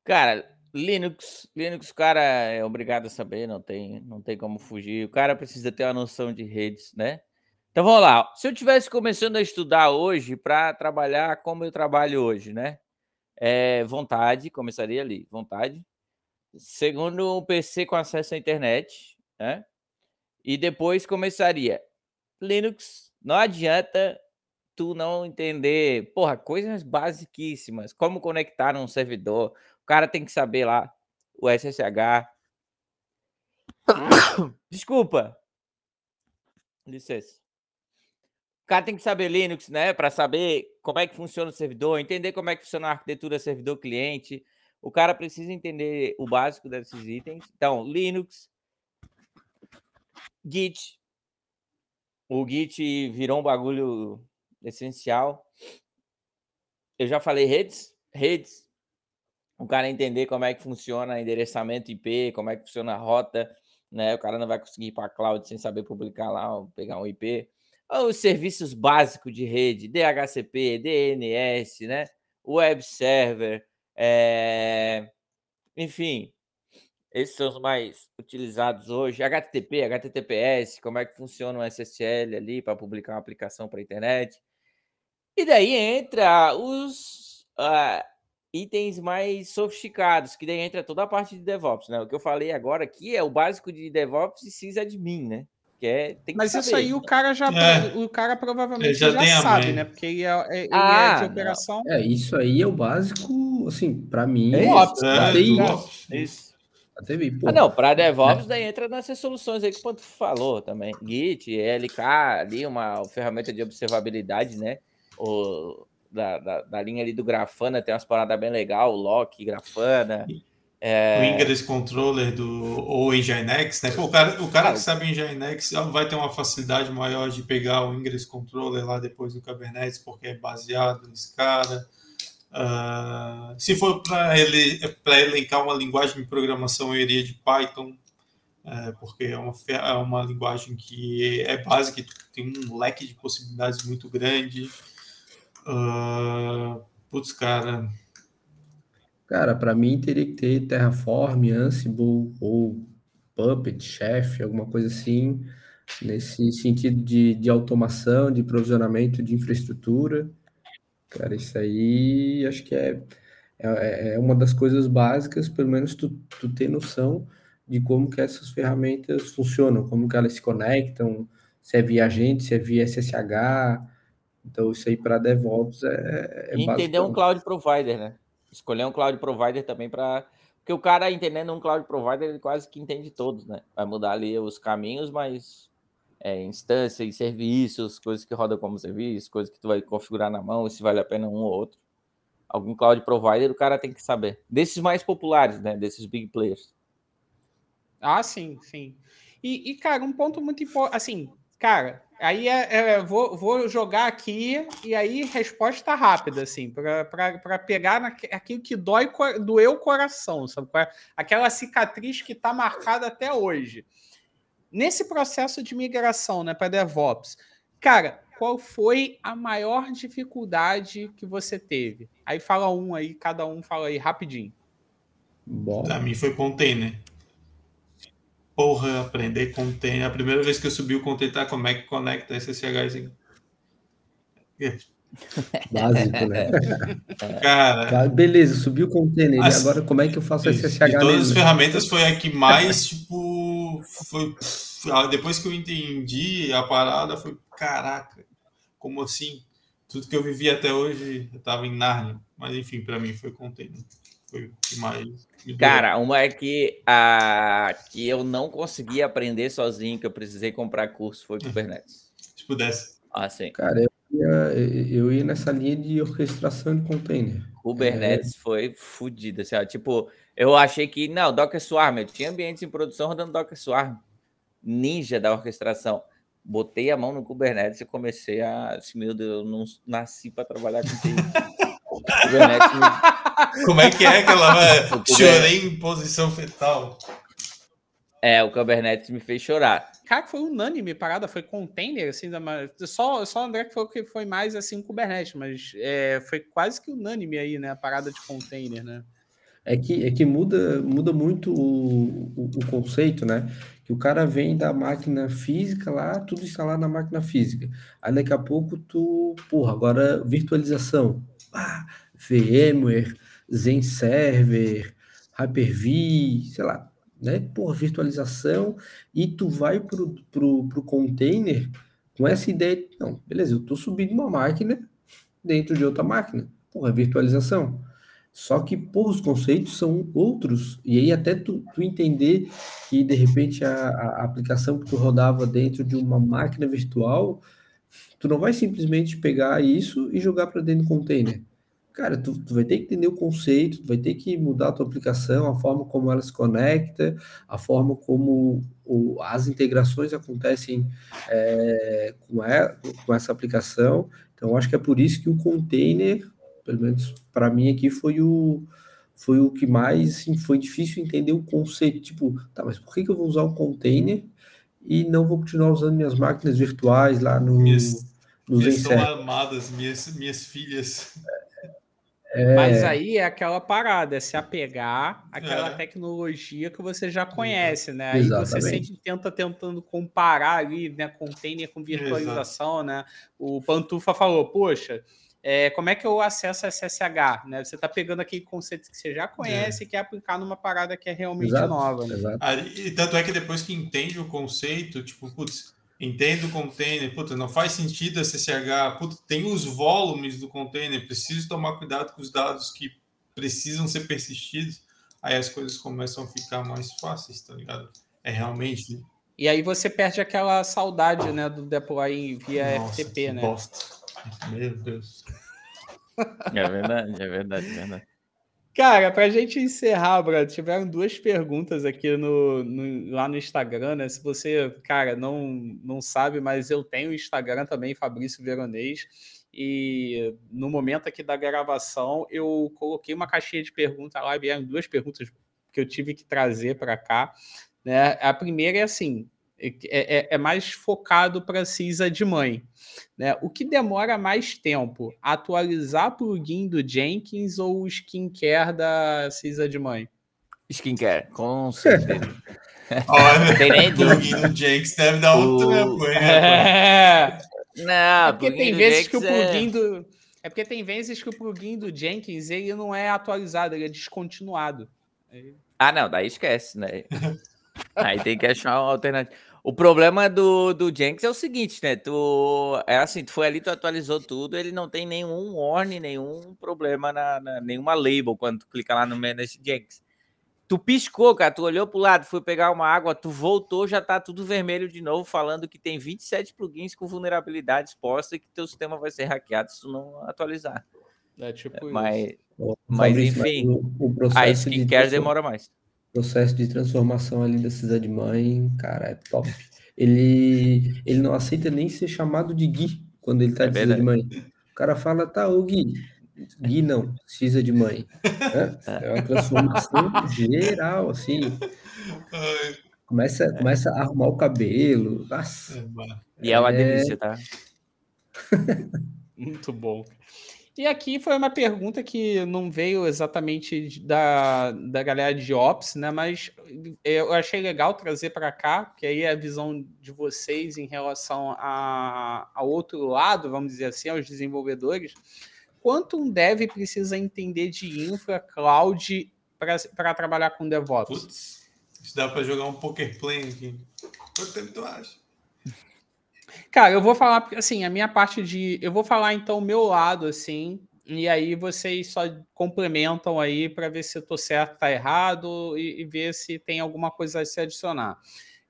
Cara, Linux, Linux, cara é obrigado a saber, não tem, não tem como fugir. O cara precisa ter uma noção de redes, né? Então vamos lá. Se eu tivesse começando a estudar hoje para trabalhar como eu trabalho hoje, né? É, vontade, começaria ali, vontade. Segundo, um PC com acesso à internet, né? E depois começaria Linux. Não adianta tu não entender, porra, coisas basiquíssimas, como conectar um servidor, o cara tem que saber lá o SSH. (coughs) Desculpa. Licença. O cara tem que saber Linux, né? Para saber como é que funciona o servidor, entender como é que funciona a arquitetura servidor-cliente. O cara precisa entender o básico desses itens. Então, Linux, Git. O Git virou um bagulho essencial. Eu já falei redes, redes. O cara entender como é que funciona endereçamento IP, como é que funciona a rota, né? O cara não vai conseguir ir para a cloud sem saber publicar lá, pegar um IP os serviços básicos de rede, DHCP, DNS, né? Web Server, é... enfim, esses são os mais utilizados hoje. HTTP, HTTPS, como é que funciona o SSL ali para publicar uma aplicação para a internet. E daí entra os uh, itens mais sofisticados, que daí entra toda a parte de DevOps, né? O que eu falei agora aqui é o básico de DevOps e sysadmin, né? é, tem que Mas saber. isso aí o cara já. É. O cara provavelmente já, já sabe, né? Porque ele é, ele ah, é de operação. É, isso aí é o básico, assim, para mim. É isso. É, isso. Ah, não, para DevOps, daí entra nessas soluções aí que o Ponto falou também. Git, LK, ali, uma ferramenta de observabilidade, né? O, da, da, da linha ali do Grafana, tem umas paradas bem legal, o Lock, Grafana. É... O Ingress Controller do, ou Nginx, né? Pô, o cara, o cara ah, que sabe Nginx vai ter uma facilidade maior de pegar o Ingress Controller lá depois do Kubernetes, porque é baseado nesse cara. Uh, se for para ele, para elencar uma linguagem de programação, eu iria de Python, é, porque é uma, é uma linguagem que é básica tem um leque de possibilidades muito grande. Uh, putz, cara, Cara, para mim teria que ter Terraform, Ansible ou Puppet, Chef, alguma coisa assim, nesse sentido de, de automação, de provisionamento de infraestrutura. Cara, isso aí acho que é, é, é uma das coisas básicas, pelo menos tu, tu ter noção de como que essas ferramentas funcionam, como que elas se conectam, se é via agente, se é via SSH. Então, isso aí para DevOps é, é Entender um cloud provider, né? escolher um cloud provider também para. Porque o cara entendendo um cloud provider, ele quase que entende todos, né? Vai mudar ali os caminhos, mas é, instância e serviços, coisas que rodam como serviço, coisas que tu vai configurar na mão, se vale a pena um ou outro. Algum cloud provider o cara tem que saber. Desses mais populares, né? Desses big players. Ah, sim, sim. E, e cara, um ponto muito importante, assim, cara, Aí é, é, vou, vou jogar aqui e aí resposta rápida, assim, para pegar aquilo que dói, doeu o coração, sabe? É? Aquela cicatriz que está marcada até hoje. Nesse processo de migração né, para DevOps, cara, qual foi a maior dificuldade que você teve? Aí fala um aí, cada um fala aí rapidinho. Para mim foi container. Porra, aprender container. A primeira vez que eu subi o container, como é que conecta SSH? (laughs) Básico, né? Cara, tá, beleza, subiu o container. As, agora como é que eu faço SSH? De todas nele? as ferramentas foi a que mais, tipo, foi. Depois que eu entendi a parada, foi caraca, como assim? Tudo que eu vivi até hoje, eu tava em Narnia. Mas enfim, para mim foi container. Foi o que mais Cara, uma é que, a, que eu não consegui aprender sozinho, que eu precisei comprar curso, foi (laughs) Kubernetes. Se pudesse. Ah, sim. Cara, eu ia, eu ia nessa linha de orquestração de container. Kubernetes é... foi fodido. Assim, tipo, eu achei que, não, Docker Swarm, eu tinha ambientes em produção rodando Docker Swarm. Ninja da orquestração. Botei a mão no Kubernetes e comecei a. Assim, meu Deus, eu não nasci para trabalhar com. (laughs) Kubernetes como é que é que ela vai? Chorei em posição fetal. É, o Kubernetes me fez chorar. Cara, foi unânime parada, foi container, assim, só, só o André que falou que foi mais assim Kubernetes, mas é, foi quase que unânime aí, né? A parada de container, né? É que, é que muda, muda muito o, o, o, conceito, né? Que o cara vem da máquina física lá, tudo instalado na máquina física. Aí daqui a pouco tu, porra, agora virtualização. Ah, VMware, Zen Server, Hyper-V, sei lá, né? Por virtualização, e tu vai pro, pro, pro container com essa ideia, de, não, beleza, eu tô subindo uma máquina dentro de outra máquina, porra, virtualização. Só que, por os conceitos são outros, e aí até tu, tu entender que, de repente, a, a aplicação que tu rodava dentro de uma máquina virtual Tu não vai simplesmente pegar isso e jogar para dentro do container. Cara, tu, tu, vai ter que entender o conceito, tu vai ter que mudar a tua aplicação, a forma como ela se conecta, a forma como o, as integrações acontecem é, com, a, com essa aplicação. Então, acho que é por isso que o container, pelo menos para mim aqui, foi o, foi o que mais assim, foi difícil entender o conceito. Tipo, tá, mas por que, que eu vou usar o container e não vou continuar usando minhas máquinas virtuais lá no. Minhas, minhas são armadas, minhas, minhas filhas. É... Mas aí é aquela parada, é se apegar àquela é. tecnologia que você já conhece, né? Aí você sempre tenta tentando comparar ali, né, container com virtualização, Exato. né? O Pantufa falou, poxa, é, como é que eu acesso a SSH? Né? Você está pegando aquele conceito que você já conhece é. e quer aplicar numa parada que é realmente Exato. nova. Né? Ah, e tanto é que depois que entende o conceito, tipo, putz, Entendo o container, puta, não faz sentido a SSH, puta, tem os volumes do container, preciso tomar cuidado com os dados que precisam ser persistidos, aí as coisas começam a ficar mais fáceis, tá ligado? É realmente. E aí você perde aquela saudade, né, do deploy via Nossa, FTP, né? Bosta. Meu Deus. É verdade, é verdade, é verdade. Cara, pra gente encerrar, Brad, tiveram duas perguntas aqui no, no, lá no Instagram, né? Se você, cara, não, não sabe, mas eu tenho Instagram também, Fabrício Veronês, e no momento aqui da gravação eu coloquei uma caixinha de perguntas lá, vieram duas perguntas que eu tive que trazer para cá, né? A primeira é assim, é, é, é mais focado para CISA de mãe. Né? O que demora mais tempo? Atualizar plugin do Jenkins ou o skincare da CISA de mãe? Skincare, com (laughs) certeza. Olha, nem plugin do Jenkins deve dar um tempo, hein? É. Não, é porque tem vezes que o plugin é... do. É porque tem vezes que o plugin do Jenkins ele não é atualizado, ele é descontinuado. Ah, não, daí esquece, né? (laughs) Aí tem que achar uma alternativa. O problema do, do Jenks é o seguinte, né? Tu é assim, tu foi ali, tu atualizou tudo, ele não tem nenhum warning, nenhum problema na, na nenhuma label quando tu clica lá no Manage Jenks. Tu piscou, cara, tu olhou pro lado, foi pegar uma água, tu voltou, já tá tudo vermelho de novo, falando que tem 27 plugins com vulnerabilidade exposta e que teu sistema vai ser hackeado se tu não atualizar. É tipo mas, isso. Mas, enfim, o, o processo a skincare de demora mais processo de transformação ali da cidade mãe, cara, é top. Ele, ele não aceita nem ser chamado de Gui quando ele tá é de cidade mãe. O cara fala, tá, o Gui. Gui não, precisa de mãe. É, é uma transformação geral, assim. Começa, começa a arrumar o cabelo. Nossa. E é uma é... delícia, tá? (laughs) Muito bom. E aqui foi uma pergunta que não veio exatamente da, da galera de Ops, né? Mas eu achei legal trazer para cá, que aí é a visão de vocês em relação a, a outro lado, vamos dizer assim, aos desenvolvedores. Quanto um dev precisa entender de infra, cloud, para trabalhar com DevOps? Putz, isso dá para jogar um poker play aqui. Quanto tempo tu acha? Cara, eu vou falar, assim, a minha parte de. Eu vou falar então o meu lado, assim, e aí vocês só complementam aí para ver se eu tô certo, tá errado, e, e, ver se tem alguma coisa a se adicionar.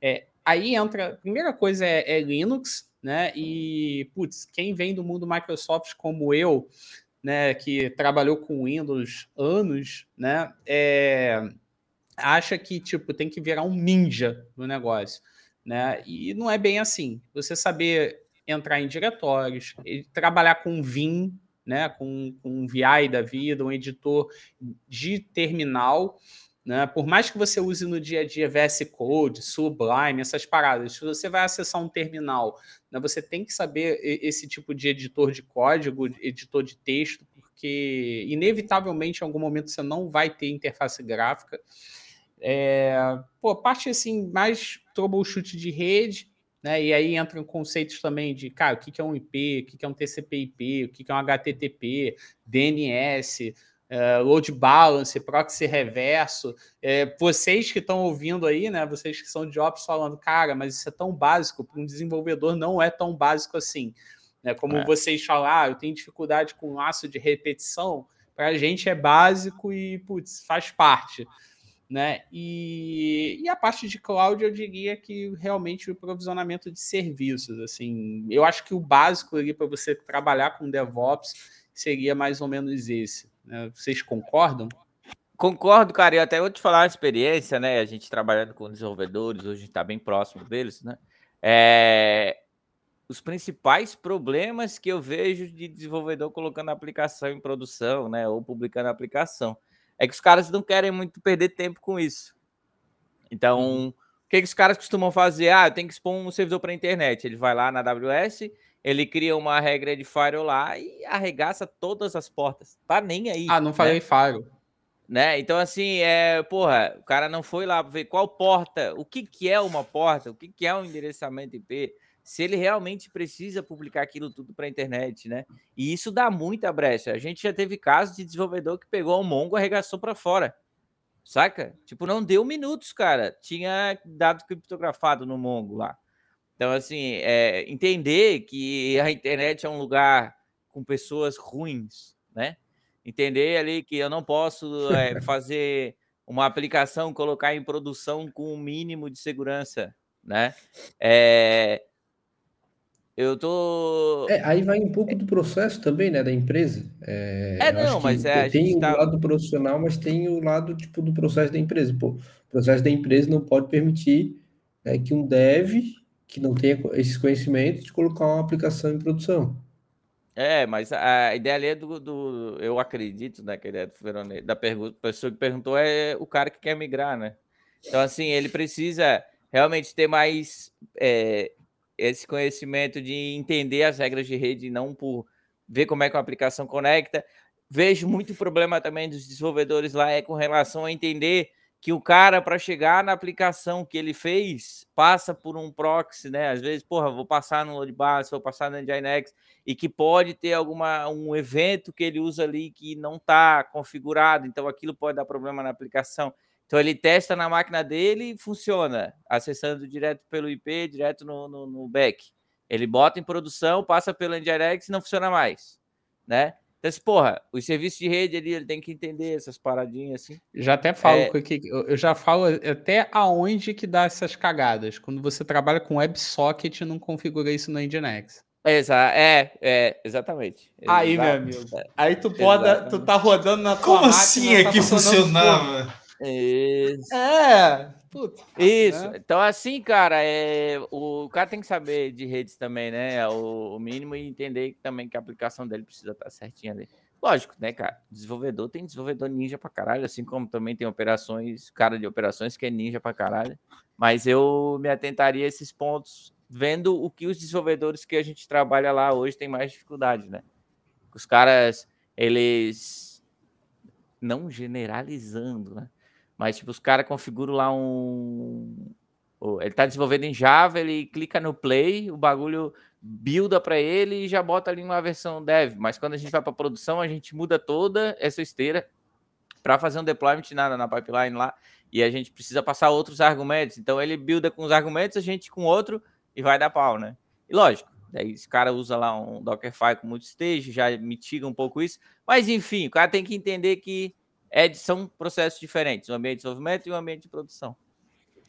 É, aí entra. A primeira coisa é, é Linux, né? E, putz, quem vem do mundo Microsoft como eu, né, que trabalhou com Windows anos, né, é, acha que, tipo, tem que virar um ninja no negócio né? E não é bem assim. Você saber entrar em diretórios, trabalhar com Vim, né? Com, com um VI da vida, um editor de terminal. Né? Por mais que você use no dia a dia VS Code, Sublime, essas paradas, se você vai acessar um terminal, né, você tem que saber esse tipo de editor de código, editor de texto, porque inevitavelmente em algum momento você não vai ter interface gráfica. É, pô, parte assim, mais troubleshoot de rede, né? E aí entram conceitos também de, cara, o que é um IP, o que é um TCP/IP, o que é um HTTP, DNS, é, load balance, proxy reverso. É, vocês que estão ouvindo aí, né? Vocês que são de ops falando, cara, mas isso é tão básico para um desenvolvedor, não é tão básico assim. Né? Como é. vocês falaram, ah, eu tenho dificuldade com laço de repetição. Para a gente é básico e, putz, faz parte. Né? E, e a parte de cloud, eu diria que realmente o provisionamento de serviços, assim, eu acho que o básico ali para você trabalhar com DevOps seria mais ou menos esse. Né? Vocês concordam? Concordo, cara. E até vou te falar a experiência, né? A gente trabalhando com desenvolvedores, hoje está bem próximo deles, né? É... Os principais problemas que eu vejo de desenvolvedor colocando a aplicação em produção, né? Ou publicando a aplicação é que os caras não querem muito perder tempo com isso. Então, uhum. o que, que os caras costumam fazer? Ah, eu tenho que expor um servidor para a internet. Ele vai lá na AWS, ele cria uma regra de firewall lá e arregaça todas as portas. Tá nem aí. Ah, não falei né? firewall. Né? Então, assim, é, porra, o cara não foi lá ver qual porta, o que, que é uma porta, o que, que é um endereçamento IP, se ele realmente precisa publicar aquilo tudo para a internet, né? E isso dá muita brecha. A gente já teve casos de desenvolvedor que pegou o Mongo e arregaçou para fora. Saca? Tipo, não deu minutos, cara. Tinha dado criptografado no Mongo lá. Então, assim, é, entender que a internet é um lugar com pessoas ruins, né? Entender ali que eu não posso é, (laughs) fazer uma aplicação, colocar em produção com o um mínimo de segurança, né? É, eu tô. É, aí vai um pouco do processo também, né, da empresa. É, é não, mas é. Tem o tá... lado profissional, mas tem o lado tipo do processo da empresa. Pô, o processo da empresa não pode permitir é, que um dev que não tenha esses conhecimentos de colocar uma aplicação em produção. É, mas a ideia ali é do, do eu acredito, né, que a ideia do Verone, da pergunta, pessoa que perguntou é o cara que quer migrar, né? Então, assim, ele precisa realmente ter mais é, esse conhecimento de entender as regras de rede, não por ver como é que a aplicação conecta. Vejo muito problema também dos desenvolvedores lá é com relação a entender que o cara, para chegar na aplicação que ele fez, passa por um proxy, né? Às vezes, porra, vou passar no Loadbase, vou passar no Nginx, e que pode ter alguma, um evento que ele usa ali que não está configurado, então aquilo pode dar problema na aplicação. Então ele testa na máquina dele e funciona, acessando direto pelo IP, direto no, no, no back. Ele bota em produção, passa pelo Nginx e não funciona mais, né? Então, assim, porra, os serviços de rede ali, ele tem que entender essas paradinhas assim. Já até falo, é... que, eu já falo até aonde que dá essas cagadas. Quando você trabalha com WebSocket e não configura isso no Nginx. Exa é, é, exatamente. Aí, Exato. meu amigo. É. Aí tu, pode, tu tá rodando na tua Como assim é tá que funcionava? Isso. É, puta. Isso. Né? Então, assim, cara, é, o cara tem que saber de redes também, né? O, o mínimo e entender também que a aplicação dele precisa estar certinha ali. Lógico, né, cara? Desenvolvedor tem desenvolvedor ninja pra caralho, assim como também tem operações, cara de operações que é ninja pra caralho. Mas eu me atentaria a esses pontos, vendo o que os desenvolvedores que a gente trabalha lá hoje tem mais dificuldade, né? Os caras, eles não generalizando, né? Mas, tipo, os caras configuram lá um. Ele tá desenvolvendo em Java, ele clica no play, o bagulho builda para ele e já bota ali uma versão dev. Mas quando a gente vai para produção, a gente muda toda essa esteira para fazer um deployment na, na pipeline lá e a gente precisa passar outros argumentos. Então ele builda com os argumentos, a gente com outro e vai dar pau, né? E lógico, daí esse cara usa lá um Dockerfile com multistage, já mitiga um pouco isso. Mas enfim, o cara tem que entender que é, são processos diferentes, um ambiente de desenvolvimento e um ambiente de produção.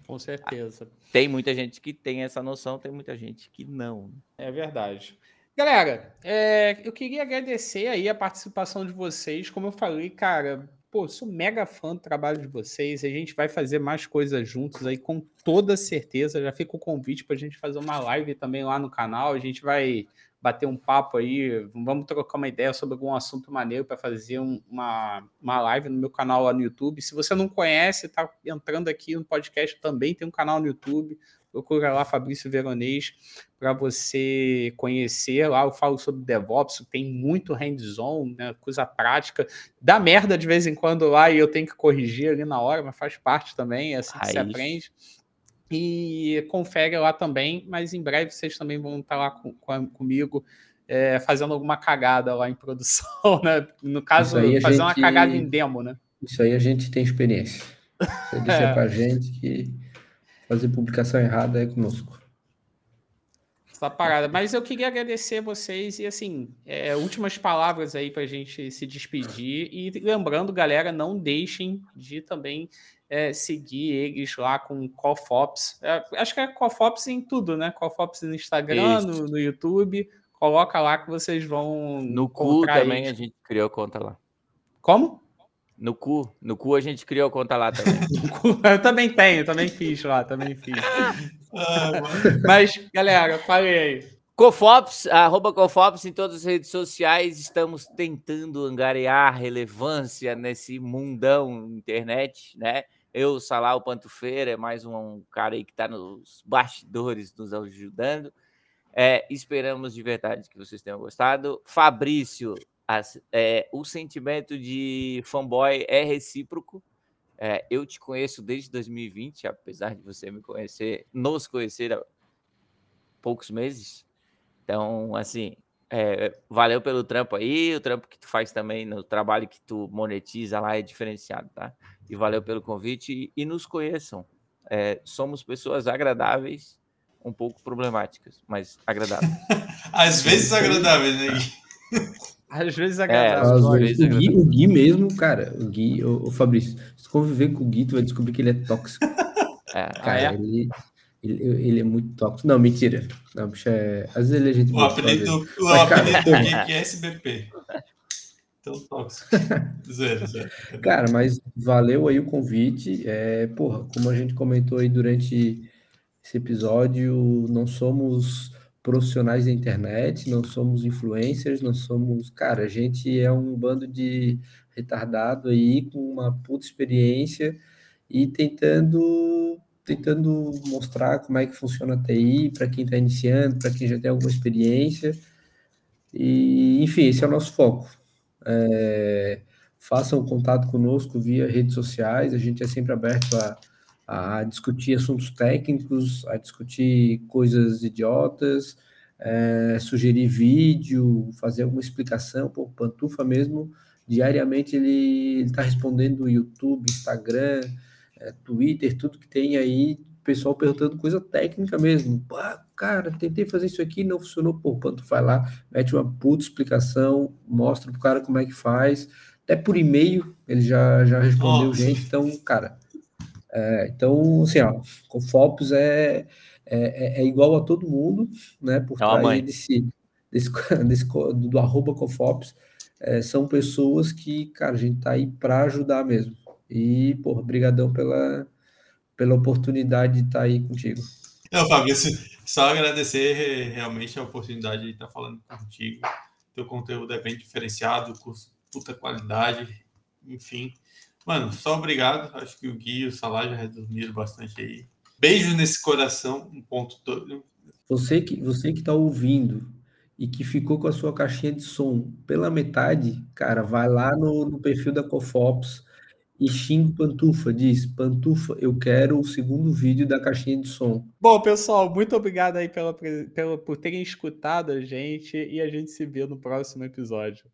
Com certeza. Tem muita gente que tem essa noção, tem muita gente que não. É verdade. Galera, é, eu queria agradecer aí a participação de vocês. Como eu falei, cara, pô, sou mega fã do trabalho de vocês. A gente vai fazer mais coisas juntos aí, com toda certeza. Já fica o convite para a gente fazer uma live também lá no canal. A gente vai bater um papo aí, vamos trocar uma ideia sobre algum assunto maneiro para fazer um, uma, uma live no meu canal lá no YouTube. Se você não conhece, está entrando aqui no podcast, também tem um canal no YouTube. Procura lá Fabrício Veronês para você conhecer. Lá eu falo sobre DevOps, tem muito hands-on, né, coisa prática. Dá merda de vez em quando lá e eu tenho que corrigir ali na hora, mas faz parte também, é assim que se aprende. E confere lá também, mas em breve vocês também vão estar lá com, com, comigo é, fazendo alguma cagada lá em produção, (laughs) né? No caso, fazer gente, uma cagada em demo, né? Isso aí a gente tem experiência. Você (laughs) deixa é. pra gente que fazer publicação errada é conosco. essa parada. Mas eu queria agradecer vocês e, assim, é, últimas palavras aí para a gente se despedir. E lembrando, galera, não deixem de também é, seguir eles lá com Cofops. É, acho que é Cofops em tudo, né? Cofops no Instagram, no, no, YouTube. Coloca lá que vocês vão. No cu também eles. a gente criou conta lá. Como? No cu, no cu a gente criou conta lá também. (laughs) eu também tenho, também fiz lá, também fiz. (laughs) Ah, Mas, galera, falei aí. Cofops, arroba Cofops em todas as redes sociais, estamos tentando angariar relevância nesse mundão internet, né? Eu, Salah, o Pantufeira, é mais um, cara aí que está nos bastidores nos ajudando. É, esperamos de verdade que vocês tenham gostado. Fabrício, as, é, o sentimento de fanboy é recíproco. É, eu te conheço desde 2020, apesar de você me conhecer, nos conhecer há poucos meses. Então, assim, é, valeu pelo trampo aí, o trampo que tu faz também, no trabalho que tu monetiza lá é diferenciado, tá? E valeu pelo convite e, e nos conheçam. É, somos pessoas agradáveis, um pouco problemáticas, mas agradáveis. (laughs) Às vezes agradáveis, né? (laughs) Às vezes agradável. É, vezes o, Gui, o Gui mesmo, cara, o Gui, o, o Fabrício, se conviver com o Gui, tu vai descobrir que ele é tóxico. É, cara, ah, é? Ele, ele, ele, é muito tóxico. Não, mentira. Não, bicho, é... Às vezes ele é gente O apelido, o apelido (laughs) do Gui é SBP. Tão tóxico. zero, zero. Cara, mas valeu aí o convite. É, porra, como a gente comentou aí durante esse episódio, não somos profissionais da internet, não somos influencers, não somos. Cara, a gente é um bando de retardado aí com uma puta experiência e tentando tentando mostrar como é que funciona a TI para quem está iniciando, para quem já tem alguma experiência. E, enfim, esse é o nosso foco. É, façam contato conosco via redes sociais, a gente é sempre aberto a a discutir assuntos técnicos, a discutir coisas idiotas, é, sugerir vídeo, fazer alguma explicação. Pô, Pantufa mesmo, diariamente ele está respondendo YouTube, Instagram, é, Twitter, tudo que tem aí, pessoal perguntando coisa técnica mesmo. Pô, cara, tentei fazer isso aqui, não funcionou. Pô, Pantufa vai lá, mete uma puta explicação, mostra pro cara como é que faz. Até por e-mail ele já, já respondeu, gente. Então, cara, é, então, assim, ó, o Fopos é, é, é, igual a todo mundo, né? Por é trás desse, desse, (laughs) desse, do, do arroba Cofops, é, são pessoas que, cara, a gente tá aí para ajudar mesmo. E, porra, brigadão pela, pela oportunidade de estar aí contigo. Não, Fábio, só agradecer realmente a oportunidade de estar falando contigo. Teu conteúdo é bem diferenciado, com puta qualidade, enfim. Mano, só obrigado. Acho que o Gui e o Salah já resumiram bastante aí. Beijo nesse coração, um ponto todo. Você que você que tá ouvindo e que ficou com a sua caixinha de som pela metade, cara, vai lá no, no perfil da Cofops e xinga Pantufa, diz, Pantufa, eu quero o segundo vídeo da caixinha de som. Bom, pessoal, muito obrigado aí pela, pela, por terem escutado a gente e a gente se vê no próximo episódio.